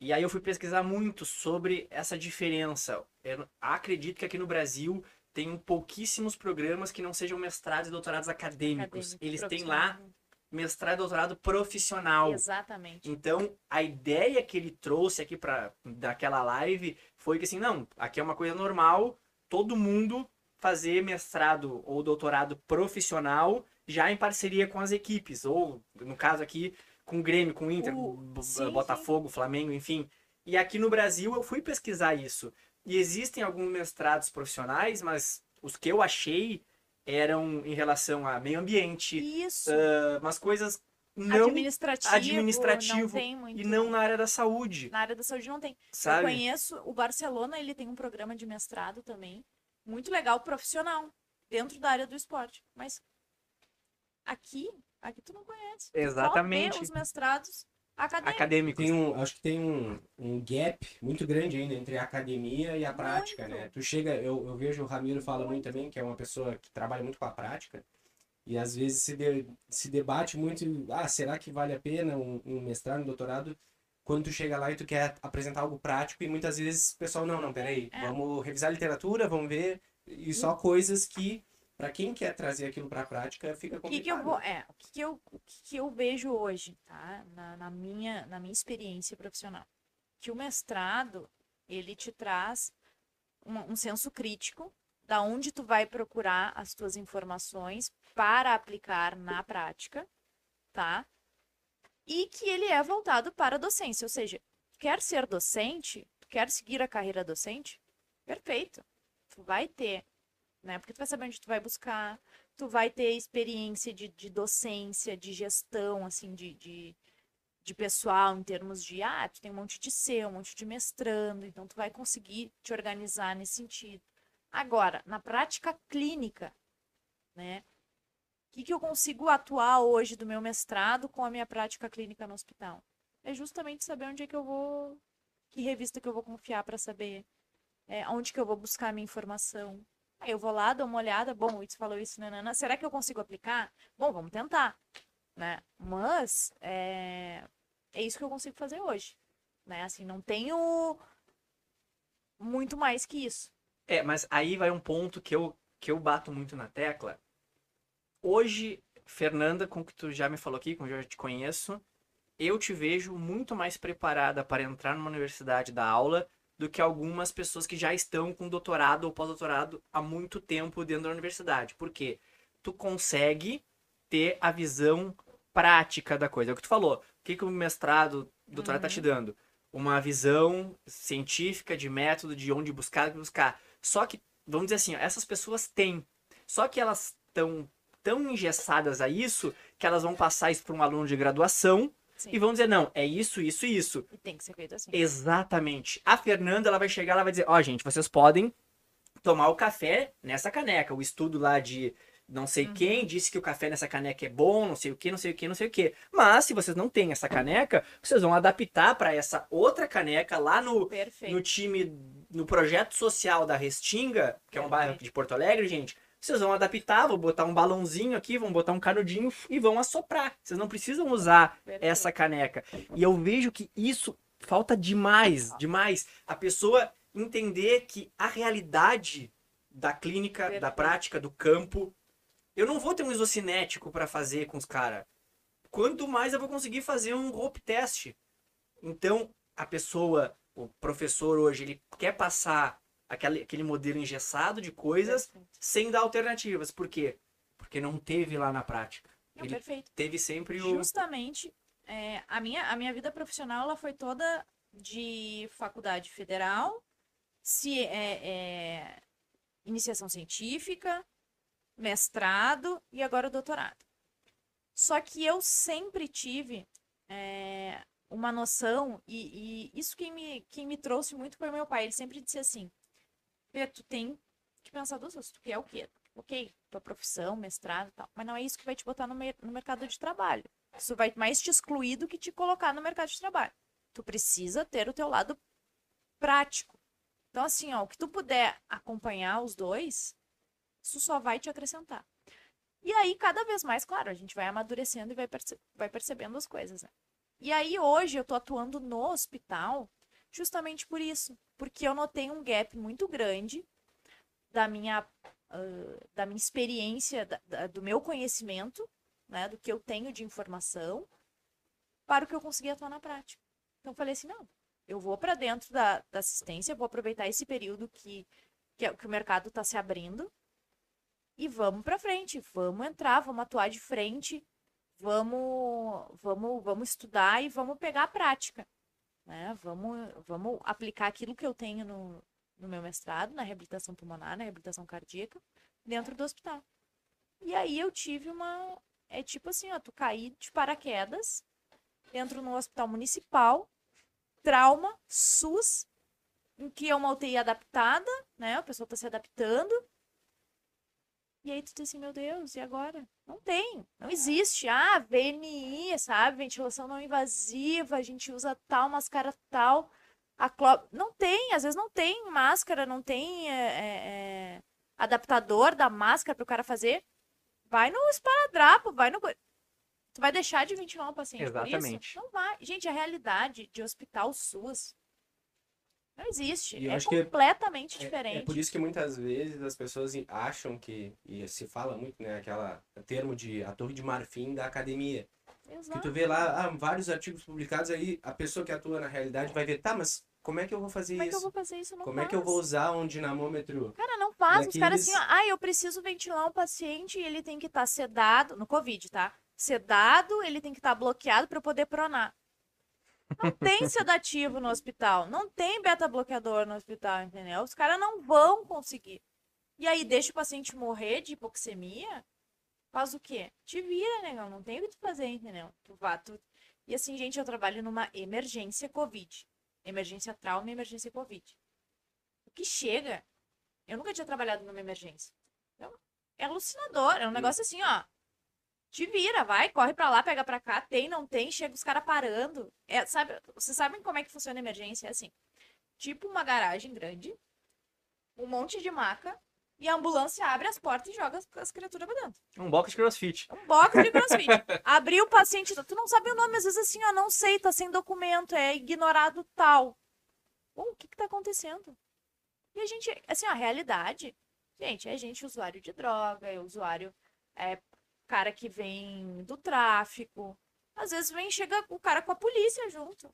E aí eu fui pesquisar muito sobre essa diferença. Eu acredito que aqui no Brasil tem pouquíssimos programas que não sejam mestrados e doutorados acadêmicos. Acadêmico, Eles têm lá mestrado e doutorado profissional. Exatamente. Então, a ideia que ele trouxe aqui para daquela live foi que assim, não, aqui é uma coisa normal, todo mundo fazer mestrado ou doutorado profissional já em parceria com as equipes, ou no caso aqui com o Grêmio, com o Inter, o... Sim, Botafogo, sim. Flamengo, enfim. E aqui no Brasil eu fui pesquisar isso. E existem alguns mestrados profissionais, mas os que eu achei eram em relação a meio ambiente, Isso. Uh, umas coisas não administrativo, administrativo não e não na área da saúde. Na área da saúde não tem. Sabe? Eu conheço o Barcelona, ele tem um programa de mestrado também, muito legal, profissional, dentro da área do esporte. Mas aqui, aqui tu não conhece. Exatamente. Só os mestrados Acadêmico. Acadêmicos. Tem um, acho que tem um, um gap muito grande ainda entre a academia e a prática, muito. né? Tu chega, eu, eu vejo o Ramiro fala muito. muito também, que é uma pessoa que trabalha muito com a prática, e às vezes se, de, se debate muito, ah, será que vale a pena um, um mestrado, um doutorado? Quando tu chega lá e tu quer apresentar algo prático, e muitas vezes o pessoal, não, não, peraí, é. vamos revisar a literatura, vamos ver, e só coisas que Pra quem quer trazer aquilo pra prática, fica complicado. que, que eu vou, é, o que, que eu, o que, que eu vejo hoje, tá? Na, na minha, na minha experiência profissional. Que o mestrado, ele te traz uma- um senso crítico da onde tu vai procurar as tuas informações para aplicar na prática, tá? E que ele é voltado para a docência, ou seja, quer ser docente, quer seguir a carreira docente, perfeito. Tu vai ter, né? Porque tu vai saber onde tu vai buscar, tu vai ter experiência de, de docência, de gestão, assim, de, de, de pessoal, em termos de, ah, tu tem um monte de ser, um monte de mestrando, então tu vai conseguir te organizar nesse sentido. Agora, na prática clínica, né? O que, que eu consigo atuar hoje do meu mestrado com a minha prática clínica no hospital? É justamente saber onde é que eu vou, que revista que eu vou confiar para saber é, onde que eu vou buscar a minha informação. Aí eu vou lá, dou uma olhada, bom, o Itz falou isso, nanana, será que eu consigo aplicar? Bom, vamos tentar, né? Mas é, é isso que eu consigo fazer hoje, né? Assim, não tenho muito mais que isso. É, mas aí vai um ponto que eu, que eu bato muito na tecla. Hoje, Fernanda, com que tu já me falou aqui, com que eu já te conheço, eu te vejo muito mais preparada para entrar numa universidade da aula do que algumas pessoas que já estão com doutorado ou pós-doutorado há muito tempo dentro da universidade. Por quê? Tu consegue ter a visão prática da coisa. É o que tu falou. O que, que o mestrado, o doutorado tá te dando? Uma visão científica de método, de onde buscar, o que buscar. Só que, vamos dizer assim, ó, essas pessoas têm. Só que elas estão tão engessadas a isso que elas vão passar isso para um aluno de graduação Sim. e vão dizer, não, é isso, isso e isso. E tem que ser feito assim. Exatamente. A Fernanda, ela vai chegar, ela vai dizer, ó, gente, vocês podem tomar o café nessa caneca. O estudo lá de não sei Uhum. quem disse que o café nessa caneca é bom, não sei o que, não sei o que, não sei o que. Mas se vocês não têm essa caneca, vocês vão adaptar para essa outra caneca lá no, Perfeito. no time, no projeto social da Restinga, que é um bairro Perfeito. de Porto Alegre, gente. Vocês vão adaptar, vão botar um balãozinho aqui, vão botar um canudinho e vão assoprar. Vocês não precisam usar essa caneca. E eu vejo que isso falta demais, demais. A pessoa entender que a realidade da clínica, da Perfeito. prática, do campo, eu não vou ter um isocinético para fazer com os caras. Quanto mais eu vou conseguir fazer um rope test. Então, a pessoa, o professor hoje, ele quer passar aquele, aquele modelo engessado de coisas Perfeito. sem dar alternativas. Por quê? Porque não teve lá na prática. Não, Ele perfeito. teve sempre o. Justamente, é, a, minha, a minha vida profissional ela foi toda de faculdade federal, se, é, é, iniciação científica, mestrado e agora doutorado. Só que eu sempre tive é, uma noção, e, e isso quem me, quem me trouxe muito foi meu pai. Ele sempre disse assim: tu tem que pensar duas coisas. Tu quer o quê? Ok, tua profissão, mestrado e tal, mas não é isso que vai te botar no, mer- no mercado de trabalho. Isso vai mais te excluir do que te colocar no mercado de trabalho. Tu precisa ter o teu lado prático. Então, assim, ó, o que tu puder acompanhar os dois, isso só vai te acrescentar. E aí, cada vez mais, claro, a gente vai amadurecendo e vai, perce- vai percebendo as coisas, né? E aí, hoje, eu tô atuando no hospital justamente por isso. Porque eu notei um gap muito grande da minha, ah, da minha experiência, da- da- do meu conhecimento, né? Do que eu tenho de informação, para o que eu consegui atuar na prática. Então, falei assim, não, eu vou para dentro da, da assistência, vou aproveitar esse período que, que, é- que o mercado está se abrindo e vamos para frente, vamos entrar, vamos atuar de frente, vamos, vamos, vamos estudar e vamos pegar a prática, né? Vamos, vamos aplicar aquilo que eu tenho no, no meu mestrado, na reabilitação pulmonar, na reabilitação cardíaca, dentro do hospital. E aí eu tive uma, é tipo assim, ó, tu cair de paraquedas, entro no hospital municipal, trauma, SUS, em que é uma UTI adaptada, né? A pessoa tá se adaptando. E aí tu diz assim, meu Deus, e agora? Não tem, não existe. Ah, VNI, sabe? Ventilação não invasiva, a gente usa tal, máscara tal. A. Não tem, às vezes não tem máscara, não tem é, é, adaptador da máscara para o cara fazer. Vai no esparadrapo, vai no. Tu vai deixar de ventilar um paciente por Exatamente. isso? Não vai. Gente, a realidade de hospital SUS Não existe. E é acho que é- completamente É- diferente. É, por isso que muitas vezes as pessoas acham que, e se fala muito, né, aquela termo de a torre de marfim da academia. Que Exato. tu vê lá ah, vários artigos publicados aí, a pessoa que atua na realidade vai ver, tá, mas como é que eu vou fazer Como é que eu isso? vou fazer isso? Não Como é que eu faz. vou usar um dinamômetro? Cara, não faz. Os caras assim, ó, ah, eu preciso ventilar um paciente e ele tem que estar sedado, no Covid, tá? Sedado, ele tem que estar bloqueado para poder pronar. Não tem sedativo no hospital, não tem beta-bloqueador no hospital, entendeu? Os caras não vão conseguir. E aí deixa o paciente morrer de hipoxemia? Faz o quê? Te vira, negão, não tem o que tu fazer, entendeu? Tu vá, tu... E assim, gente, eu trabalho numa emergência Covid. Emergência trauma e emergência Covid. O que chega eu nunca tinha trabalhado numa emergência. Então, é alucinador. É um negócio assim, ó. Te vira, vai, corre pra lá, pega pra cá. Tem, não tem, chega os caras parando. É, sabe, vocês sabem como é que funciona a emergência? É assim. Tipo uma garagem grande, um monte de maca, e a ambulância abre as portas e joga as, as criaturas pra dentro. Um box de crossfit. Um box de crossfit. Abriu o paciente. Tu não sabe o nome, às vezes assim, ó, não sei, tá sem documento, é ignorado tal. Bom, o que que tá acontecendo? E a gente, assim, ó, a realidade, gente, é gente usuário de droga, é usuário, é cara que vem do tráfico. Às vezes vem, chega o cara com a polícia junto.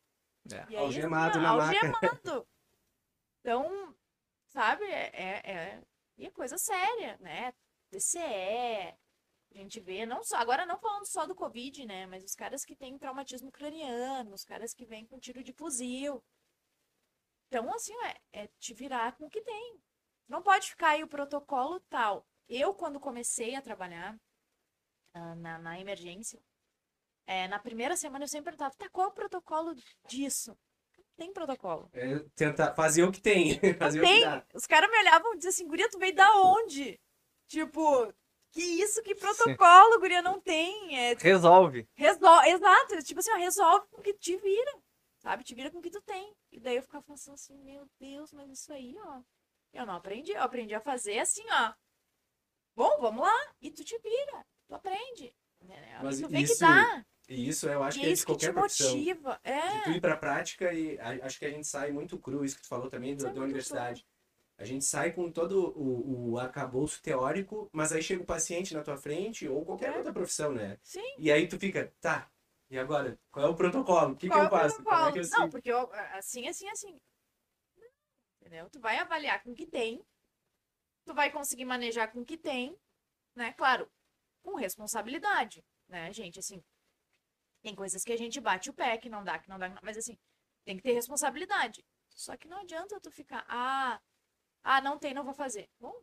É. E aí, Algemado ó, na algemado. Então, sabe, é, é, é, e é coisa séria, né? DCE, a gente vê, não só, agora não falando só do Covid, né? Mas os caras que têm traumatismo craniano, os caras que vêm com tiro de fuzil. Então, assim, é, é te virar com o que tem. Não pode ficar aí o protocolo tal. Eu, quando comecei a trabalhar ah, na, na emergência, é, na primeira semana eu sempre perguntava, tá, qual é o protocolo disso? Não tem protocolo. É tentar fazer o que tem. fazer o Tem. que dá. Os caras me olhavam e diziam assim, guria, tu veio da onde? Tipo, que isso, que protocolo, guria, não tem. É, Resolve. resolve, exato, tipo assim, ó, resolve com o que te vira, sabe? Te vira com o que tu tem. E daí eu ficava pensando assim, meu Deus, mas isso aí, ó, eu não aprendi, eu aprendi a fazer assim, ó. Bom, vamos lá, e tu te vira, tu aprende. né? Mas tu vê que isso dá, E isso eu acho e que é é de isso que qualquer profissão. motiva. É, De tu ir pra prática e a- acho que a gente sai muito cru, isso que tu falou também do- Sai da universidade. A gente sai com todo o, o arcabouço teórico, mas aí chega o paciente na tua frente, ou qualquer É. outra profissão, né? sim. E aí tu fica, tá, e agora? Qual é o protocolo? O que, que é eu o faço? Como é que eu Não, porque eu, assim, assim, assim. Entendeu? Tu vai avaliar com o que tem. Tu vai conseguir manejar com o que tem, né? Claro, com responsabilidade, né, gente? Assim, tem coisas que a gente bate o pé, que não dá, que não dá, que não- mas assim, tem que ter responsabilidade. Só que não adianta tu ficar, ah, ah, não tem, não vou fazer. Bom,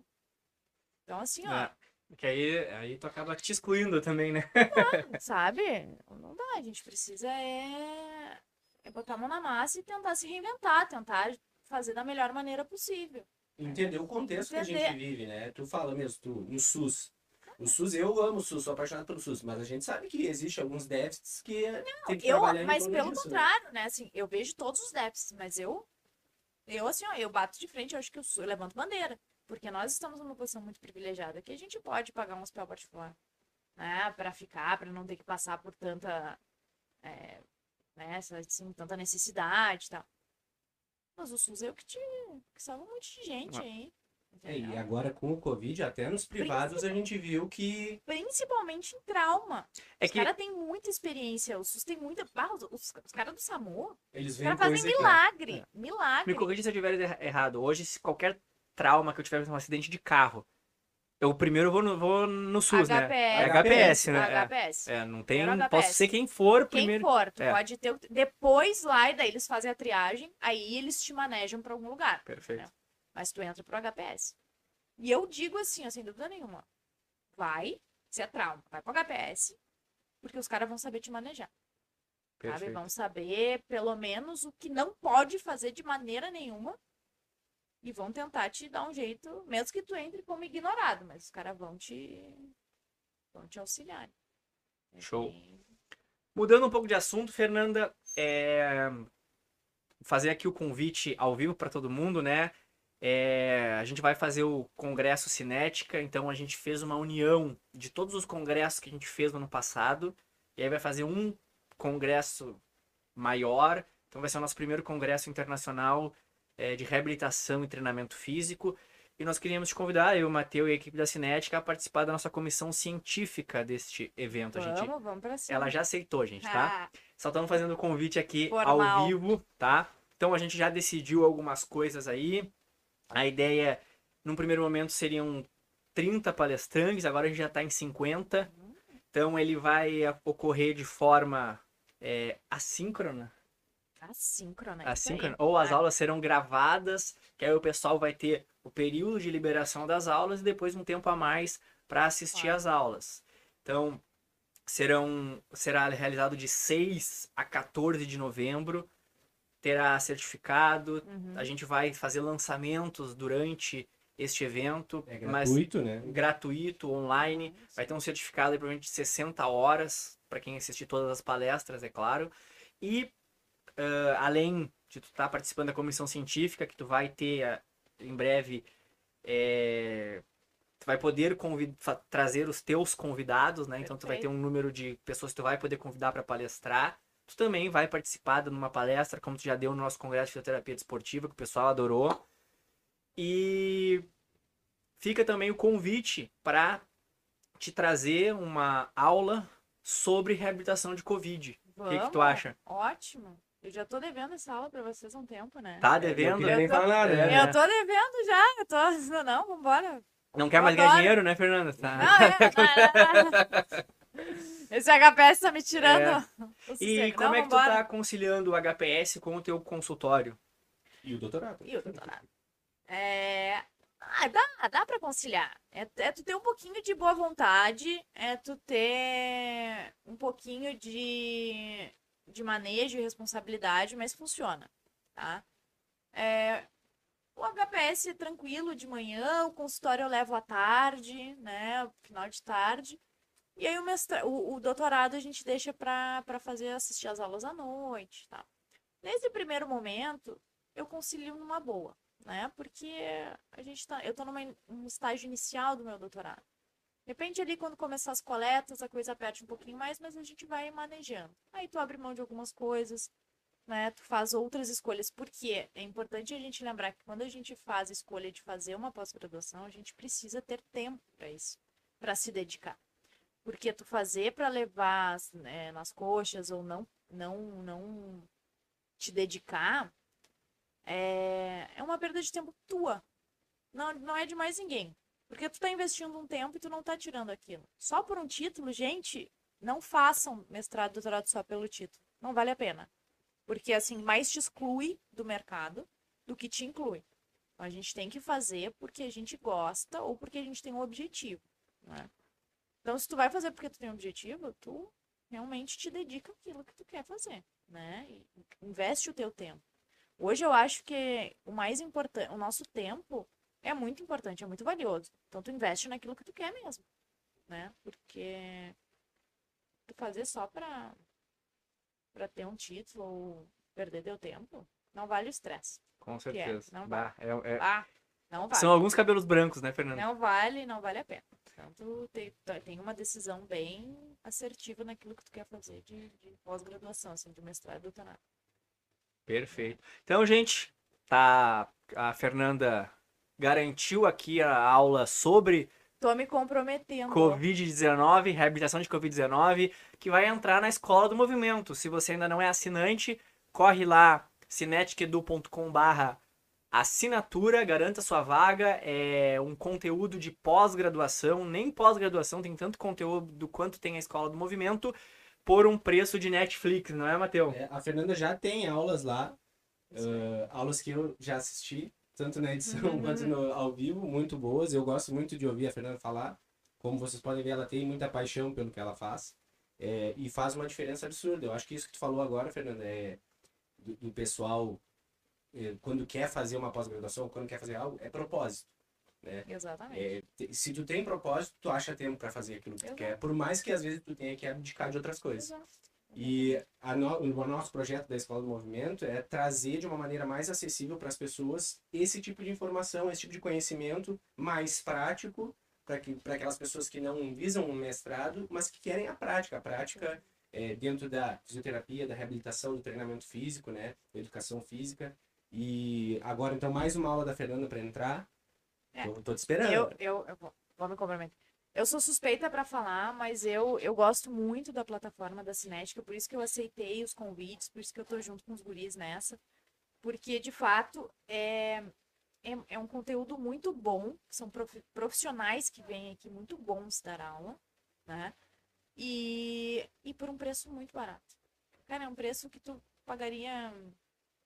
então assim, ó, É. Que aí, aí tu acaba te excluindo também, né? sabe? Não dá, a gente precisa é, é botar a mão na massa e tentar se reinventar, tentar fazer da melhor maneira possível. Entender o contexto que a Entender. gente vive, né? Tu fala mesmo, tu, no SUS. O SUS, eu amo o SUS, sou apaixonado pelo SUS, mas a gente sabe que existe alguns déficits que tem que Eu, trabalhar mas pelo disso, né? contrário, né? Assim, eu vejo todos os déficits, mas eu, eu assim, ó, eu bato de frente, eu acho que eu, sou- eu levanto bandeira. Porque nós estamos numa posição muito privilegiada que a gente pode pagar um hospital particular, né? Pra ficar, pra não ter que passar por tanta, é, né, assim, tanta necessidade e tal. Mas o SUS é o que te, que salva um monte de gente Ah. É, e agora com o Covid, até nos privados a gente viu que Principalmente em trauma. É Os que caras têm muita experiência, o SUS tem muita. Ah, os, os, os caras do SAMU, eles caras fazem que- milagre. Milagre. me corrija se eu estiver erra- errado. Hoje, se qualquer trauma que eu tiver um acidente de carro, eu primeiro vou no, vou no SUS, né? HPS. HPS, né? É. HPS. É, não tem. Primeiro Posso HPS. ser quem for Quem primeiro. for, tu É. pode ter. Depois lá, e daí eles fazem a triagem, aí eles te manejam pra algum lugar. Perfeito. Mas tu entra pro HPS. E eu digo assim, ó, sem dúvida nenhuma. Vai, se é trauma, vai pro HPS, porque os caras vão saber te manejar. Sabe? Perfeito. Vão saber, pelo menos, o que não pode fazer de maneira nenhuma. E vão tentar te dar um jeito, mesmo que tu entre como ignorado, mas os caras vão te. vão te auxiliar. É Show. Mudando um pouco de assunto, Fernanda, é, fazer aqui o convite ao vivo para todo mundo, né? É, A gente vai fazer o Congresso Cinética, então a gente fez uma união de todos os congressos que a gente fez no ano passado, e aí vai fazer um congresso maior, então vai ser o nosso primeiro congresso internacional é, de reabilitação e treinamento físico. E nós queríamos te convidar, eu, o Matheus e a equipe da Cinética, a participar da nossa comissão científica deste evento. A gente, Vamos, vamos pra cima. ela já aceitou, gente, tá? Ah, Só estamos fazendo o convite aqui Formal. ao vivo, tá? Então a gente já decidiu algumas coisas aí. A ideia, num primeiro momento, seriam 30 palestrantes, agora a gente já está em 50. Então ele vai ocorrer de forma é, assíncrona. assíncrona. assíncrona ou as Ah, aulas serão gravadas, que aí o pessoal vai ter o período de liberação das aulas e depois um tempo a mais para assistir Claro. às aulas. Então, serão será realizado de 6 a 14 de novembro. Terá certificado, uhum. a gente vai fazer lançamentos durante este evento, É mas gratuito, né? gratuito, online. Vai ter um certificado provavelmente de 60 horas, para quem assistir todas as palestras, é claro. E ah, além de tu estar participando da comissão científica, que tu vai ter ah, em breve, é, tu vai poder trazer os teus convidados, né? Então tu vai ter um número de pessoas que tu vai poder convidar para palestrar. Tu também vai participar de uma palestra, como tu já deu no nosso congresso de fisioterapia desportiva, que o pessoal adorou. E fica também o convite para te trazer uma aula sobre reabilitação de Covid. O que, que tu acha? Ótimo. Eu já tô devendo essa aula pra vocês há um tempo, né? Tá Não devendo? nem Eu tô- falar nada, né? Eu tô devendo já, eu tô. Não, vambora. Não quer Eu mais ganhar dinheiro, né, Fernanda? Tá. Não, é, Esse HPS tá me tirando. o E como Não, é que tu tá conciliando o HPS com o teu consultório? E o doutorado. E o doutorado? É... Ah, dá, dá pra conciliar. É, é tu ter um pouquinho de boa vontade, é tu ter um pouquinho de, de manejo e responsabilidade, mas funciona, tá? É, o HPS é tranquilo de manhã, o consultório eu levo à tarde, né? Final de tarde. E aí o, mestra... o, o doutorado a gente deixa pra fazer assistir as aulas à noite, tá? Nesse primeiro momento, eu concilio numa boa, né? Porque a gente tá, eu tô num estágio inicial do meu doutorado. Depende ali quando começar as coletas, a coisa perde um pouquinho mais, mas a gente vai manejando. Aí tu abre mão de algumas coisas, né? Tu faz outras escolhas. Porque é importante a gente lembrar que quando a gente faz a escolha de fazer uma pós-graduação, a gente precisa ter tempo para isso, para se dedicar. Porque tu fazer para levar né, nas coxas ou não, não, não te dedicar é, é uma perda de tempo tua. Não, não é de mais ninguém. Porque tu tá investindo um tempo e tu não tá tirando aquilo. Só por um título, gente, não façam mestrado, doutorado só pelo título. Não vale a pena. Porque, assim, mais te exclui do mercado do que te inclui. Então, a gente tem que fazer porque a gente gosta ou porque a gente tem um objetivo, né? Então, se tu vai fazer porque tu tem um objetivo, tu realmente te dedica àquilo que tu quer fazer, né? E investe o teu tempo. Hoje eu acho que o mais importante, o nosso tempo é muito importante, é muito valioso. Então tu investe naquilo que tu quer mesmo, né? Porque tu fazer só pra, pra ter um título ou perder teu tempo, não vale o estresse. Com é, certeza. não Bah, é- é- Ah, não vale. São alguns cabelos brancos, né, Fernanda? Não vale, não vale a pena. Tu tem, tem uma decisão bem assertiva naquilo que tu quer fazer de, de pós-graduação, assim, de mestrado e doutorado. Perfeito. Então, gente, tá. A Fernanda garantiu aqui a aula sobre Tô me comprometendo. Covid-19, reabilitação de Covid-19, que vai entrar na escola do movimento. Se você ainda não é assinante, corre lá, cineticedu.com/barra assinatura, garanta sua vaga. É um conteúdo de pós-graduação, nem pós-graduação, tem tanto conteúdo quanto tem a escola do movimento, por um preço de Netflix, não é, Matheus? É, a Fernanda já tem aulas lá, ah, aulas que eu já assisti, tanto na edição Uhum. quanto no, ao vivo, muito boas. Eu gosto muito de ouvir a Fernanda falar. Como vocês podem ver, ela tem muita paixão pelo que ela faz. é, e faz uma diferença absurda. Eu acho que isso que tu falou agora, Fernanda, é do, do pessoal, quando quer fazer uma pós-graduação, quando quer fazer algo, é propósito. Exatamente. É, se tu tem propósito, tu acha tempo para fazer aquilo que tu quer. Por mais que às vezes tu tenha que abdicar de outras coisas. Exato. E a no- o nosso projeto da Escola do Movimento é trazer de uma maneira mais acessível para as pessoas esse tipo de informação, esse tipo de conhecimento mais prático para que, para aquelas pessoas que não visam um mestrado, mas que querem a prática. A prática é, dentro da fisioterapia, da reabilitação, do treinamento físico, né, da educação física. E agora, então, mais uma aula da Fernanda para entrar. É. Tô, tô te esperando. Eu, eu, eu vou, vou me comprometer. Eu sou suspeita para falar, mas eu, eu gosto muito da plataforma da Cinética, por isso que eu aceitei os convites, por isso que eu tô junto com os guris nessa. Porque, de fato, é, é, é um conteúdo muito bom, são profi- profissionais que vêm aqui muito bons dar aula, né? E, e por um preço muito barato. Cara, é um preço que tu pagaria,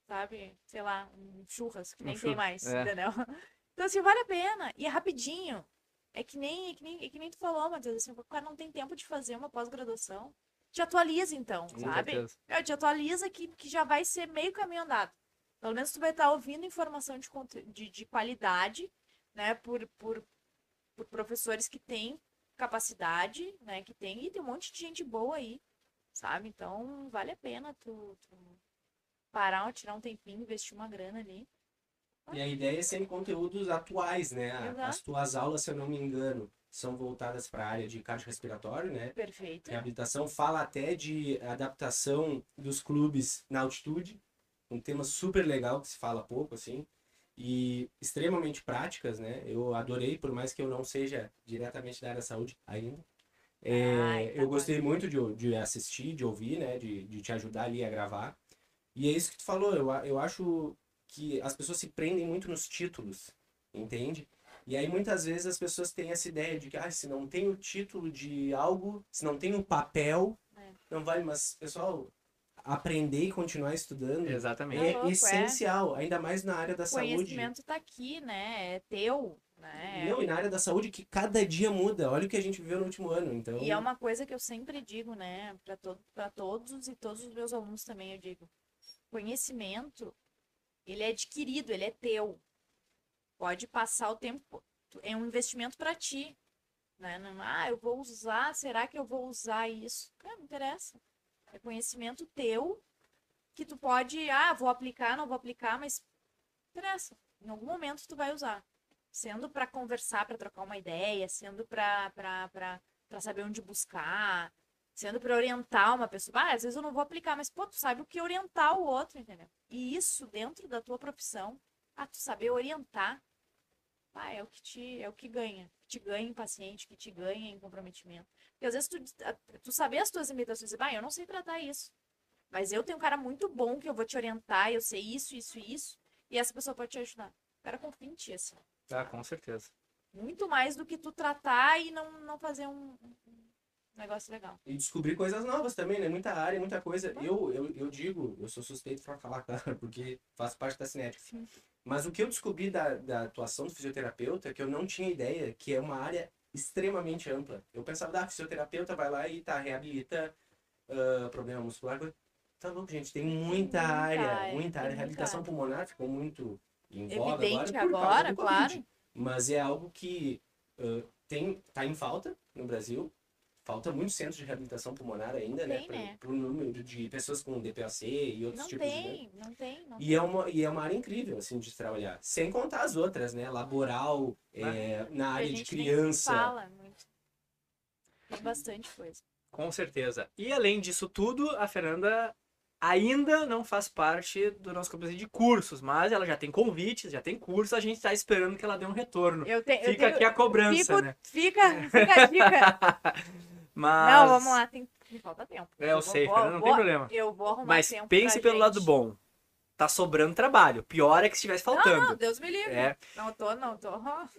sabe, sei lá, um churras, que Um nem tem churras, mais, é. entendeu? Então, assim, vale a pena. E é rapidinho. É que nem, é que nem, é que nem tu falou, Matheus, assim, o cara não tem tempo de fazer uma pós-graduação. Te atualiza, então, Com sabe? certeza. É, te atualiza que, que já vai ser meio caminho andado. Pelo menos tu vai estar ouvindo informação de, de, de qualidade, né? Por, por, por professores que têm capacidade, né? Que tem, e tem um monte de gente boa aí, sabe? Então, vale a pena tu, tu parar, tirar um tempinho, investir uma grana ali. E a ideia é serem conteúdos atuais, né? Exato. As tuas aulas, se eu não me engano, são voltadas para a área de cardiorrespiratório, né? Perfeito. Reabilitação fala até de adaptação dos clubes na altitude, um tema super legal que se fala pouco, assim, e extremamente práticas, né? Eu adorei, por mais que eu não seja diretamente da área da saúde ainda. É, Ai, tá eu gostei muito de, de assistir, de ouvir, né? De, de te ajudar ali a gravar. E é isso que tu falou, eu, eu acho que as pessoas se prendem muito nos títulos, entende? E aí muitas vezes as pessoas têm essa ideia de que ah, se não tem o título de algo, se não tem o papel, É. não vale. Mas, pessoal, aprender e continuar estudando Exatamente. Tá é louco, é. essencial, ainda mais na área da O saúde. conhecimento tá aqui, né? É teu, né? Não, e na área da saúde que cada dia muda. Olha o que a gente viveu no último ano. Então, E é uma coisa que eu sempre digo, né, para to pra todos e todos os meus alunos também eu digo. Conhecimento, ele é adquirido, ele é teu. Pode passar o tempo, é um investimento para ti, né? Não, ah, eu vou usar, será que eu vou usar isso? Não interessa. É conhecimento teu que tu pode, ah, vou aplicar, não vou aplicar, mas não interessa. Em algum momento tu vai usar. Sendo para conversar, para trocar uma ideia, sendo para saber onde buscar, sendo para orientar uma pessoa. Ah, às vezes eu não vou aplicar, mas pô, tu sabe o que orientar o outro, entendeu? E isso dentro da tua profissão, ah, tu saber orientar, ah, é o que te é o que ganha, que te ganha em paciente, que te ganha em comprometimento. Porque às vezes tu, tu saber as tuas limitações, ah, eu não sei tratar isso. Mas eu tenho um cara muito bom que eu vou te orientar, eu sei isso, isso e isso, e essa pessoa pode te ajudar. O cara confia em ti, assim. Ah, com certeza. Muito mais do que tu tratar e não, não fazer um, um negócio legal. E descobrir coisas novas também, né? Muita área, muita coisa. Eu, eu, eu digo, eu sou suspeito pra falar, claro, porque faço parte da cinética. Sim. Mas o que eu descobri da, da atuação do fisioterapeuta, que eu não tinha ideia, que é uma área extremamente ampla. Eu pensava, ah, fisioterapeuta vai lá e tá, reabilita ah, problema muscular. Tá louco, gente, tem muita, muita área, área, muita área. muita Reabilitação área. pulmonar ficou muito em voga Evidente agora, agora, claro. Mas é algo que ah, tem, tá em falta no Brasil. Falta muitos centros de reabilitação pulmonar ainda, né? Tem, Pro, né? pro número de pessoas com DPAC e outros Não tipos de tem, não tem, não e é, uma, e é uma área incrível, assim, de se trabalhar. Sem contar as outras, né? Laboral, é, na A área de criança. fala muito. Tem bastante coisa. Com certeza. E além disso tudo, a Fernanda ainda não faz parte do nosso companhia de cursos, mas ela já tem convites, já tem cursos, a gente tá esperando que ela dê um retorno. Eu tenho, eu Fica tenho- aqui a cobrança, fico- né? Fica, fica a dica. Mas... Não, vamos lá, tem, falta tempo. É, eu vou- sei, vou- Fernanda, não vou- tem problema. Eu vou arrumar Mas tempo pense pra pelo lado gente. bom. Tá sobrando trabalho. Pior é que estivesse faltando. Não, não, Deus me livre. É. Não tô, não tô.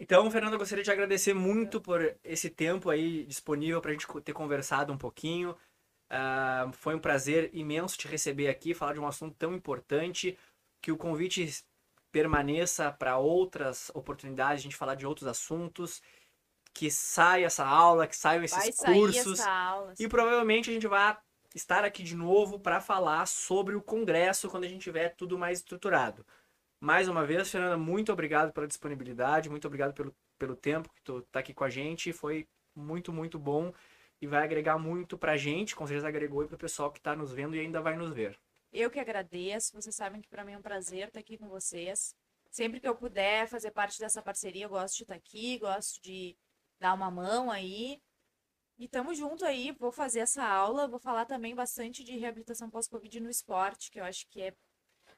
Então, Fernanda, eu gostaria de agradecer muito por esse tempo aí disponível para a gente ter conversado um pouquinho. Ah, foi um prazer imenso te receber aqui, falar de um assunto tão importante, que o convite permaneça para outras oportunidades, a gente falar de outros assuntos, que saia essa aula, que saiam esses Vai sair cursos. essa aula. E provavelmente a gente vai estar aqui de novo para falar sobre o congresso quando a gente tiver tudo mais estruturado. Mais uma vez, Fernanda, muito obrigado pela disponibilidade, muito obrigado pelo, pelo tempo que tu tá aqui com a gente. Foi muito, muito bom e vai agregar muito pra gente, com certeza agregou e pro pessoal que tá nos vendo e ainda vai nos ver. Eu que agradeço. Vocês sabem que para mim é um prazer estar aqui com vocês. Sempre que eu puder fazer parte dessa parceria, eu gosto de estar aqui, gosto de dar uma mão aí. E tamo junto aí, vou fazer essa aula, vou falar também bastante de reabilitação pós-Covid no esporte, que eu acho que é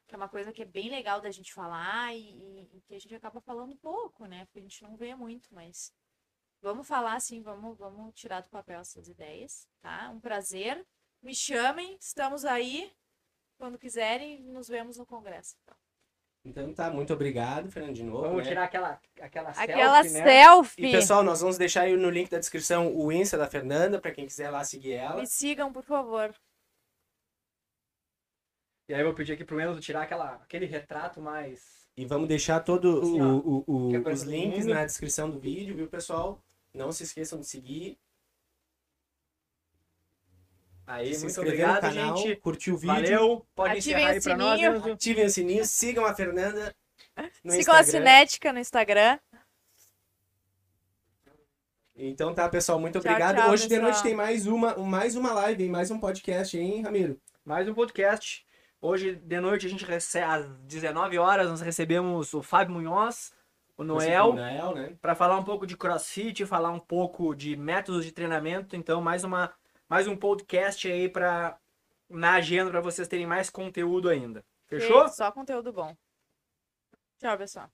que é uma coisa que é bem legal da gente falar e, e- que a gente acaba falando pouco, né? Porque a gente não vê muito, mas vamos falar assim, vamos, vamos tirar do papel essas ideias, tá? Um prazer. Me chamem, estamos aí. Quando quiserem, nos vemos no congresso. então. Então tá, muito obrigado, Fernando, de novo. Vamos né? tirar aquela, aquela, Aquela selfie, né? selfie. E pessoal, nós vamos deixar aí no link da descrição o Insta da Fernanda, pra quem quiser lá seguir ela. Me sigam, por favor. E aí eu vou pedir aqui pro Enzo tirar aquela, aquele retrato mais... E vamos deixar todo Assim, é os links na descrição do vídeo, viu, pessoal? Não se esqueçam de seguir, Aí, se muito obrigado, no canal, gente. curtir o vídeo, Valeu. Pode Ativem encerrar aí o pra nós, sininho. Enzo. ativem o sininho, sigam a Fernanda no Sigam a Instagram. Cinética no Instagram. Então tá, pessoal, muito Tchau, obrigado. tchau, Hoje de pessoal. noite tem mais uma, mais uma live, hein? mais um podcast, hein, Ramiro? Mais um podcast. Hoje de noite a gente recebe às 19 horas nós recebemos o Fábio Munhoz, o Noel, Noel, né? para falar um pouco de CrossFit, falar um pouco de métodos de treinamento. Então, mais uma mais um podcast aí para na agenda para vocês terem mais conteúdo ainda. Fechou? Só conteúdo bom. Tchau, pessoal.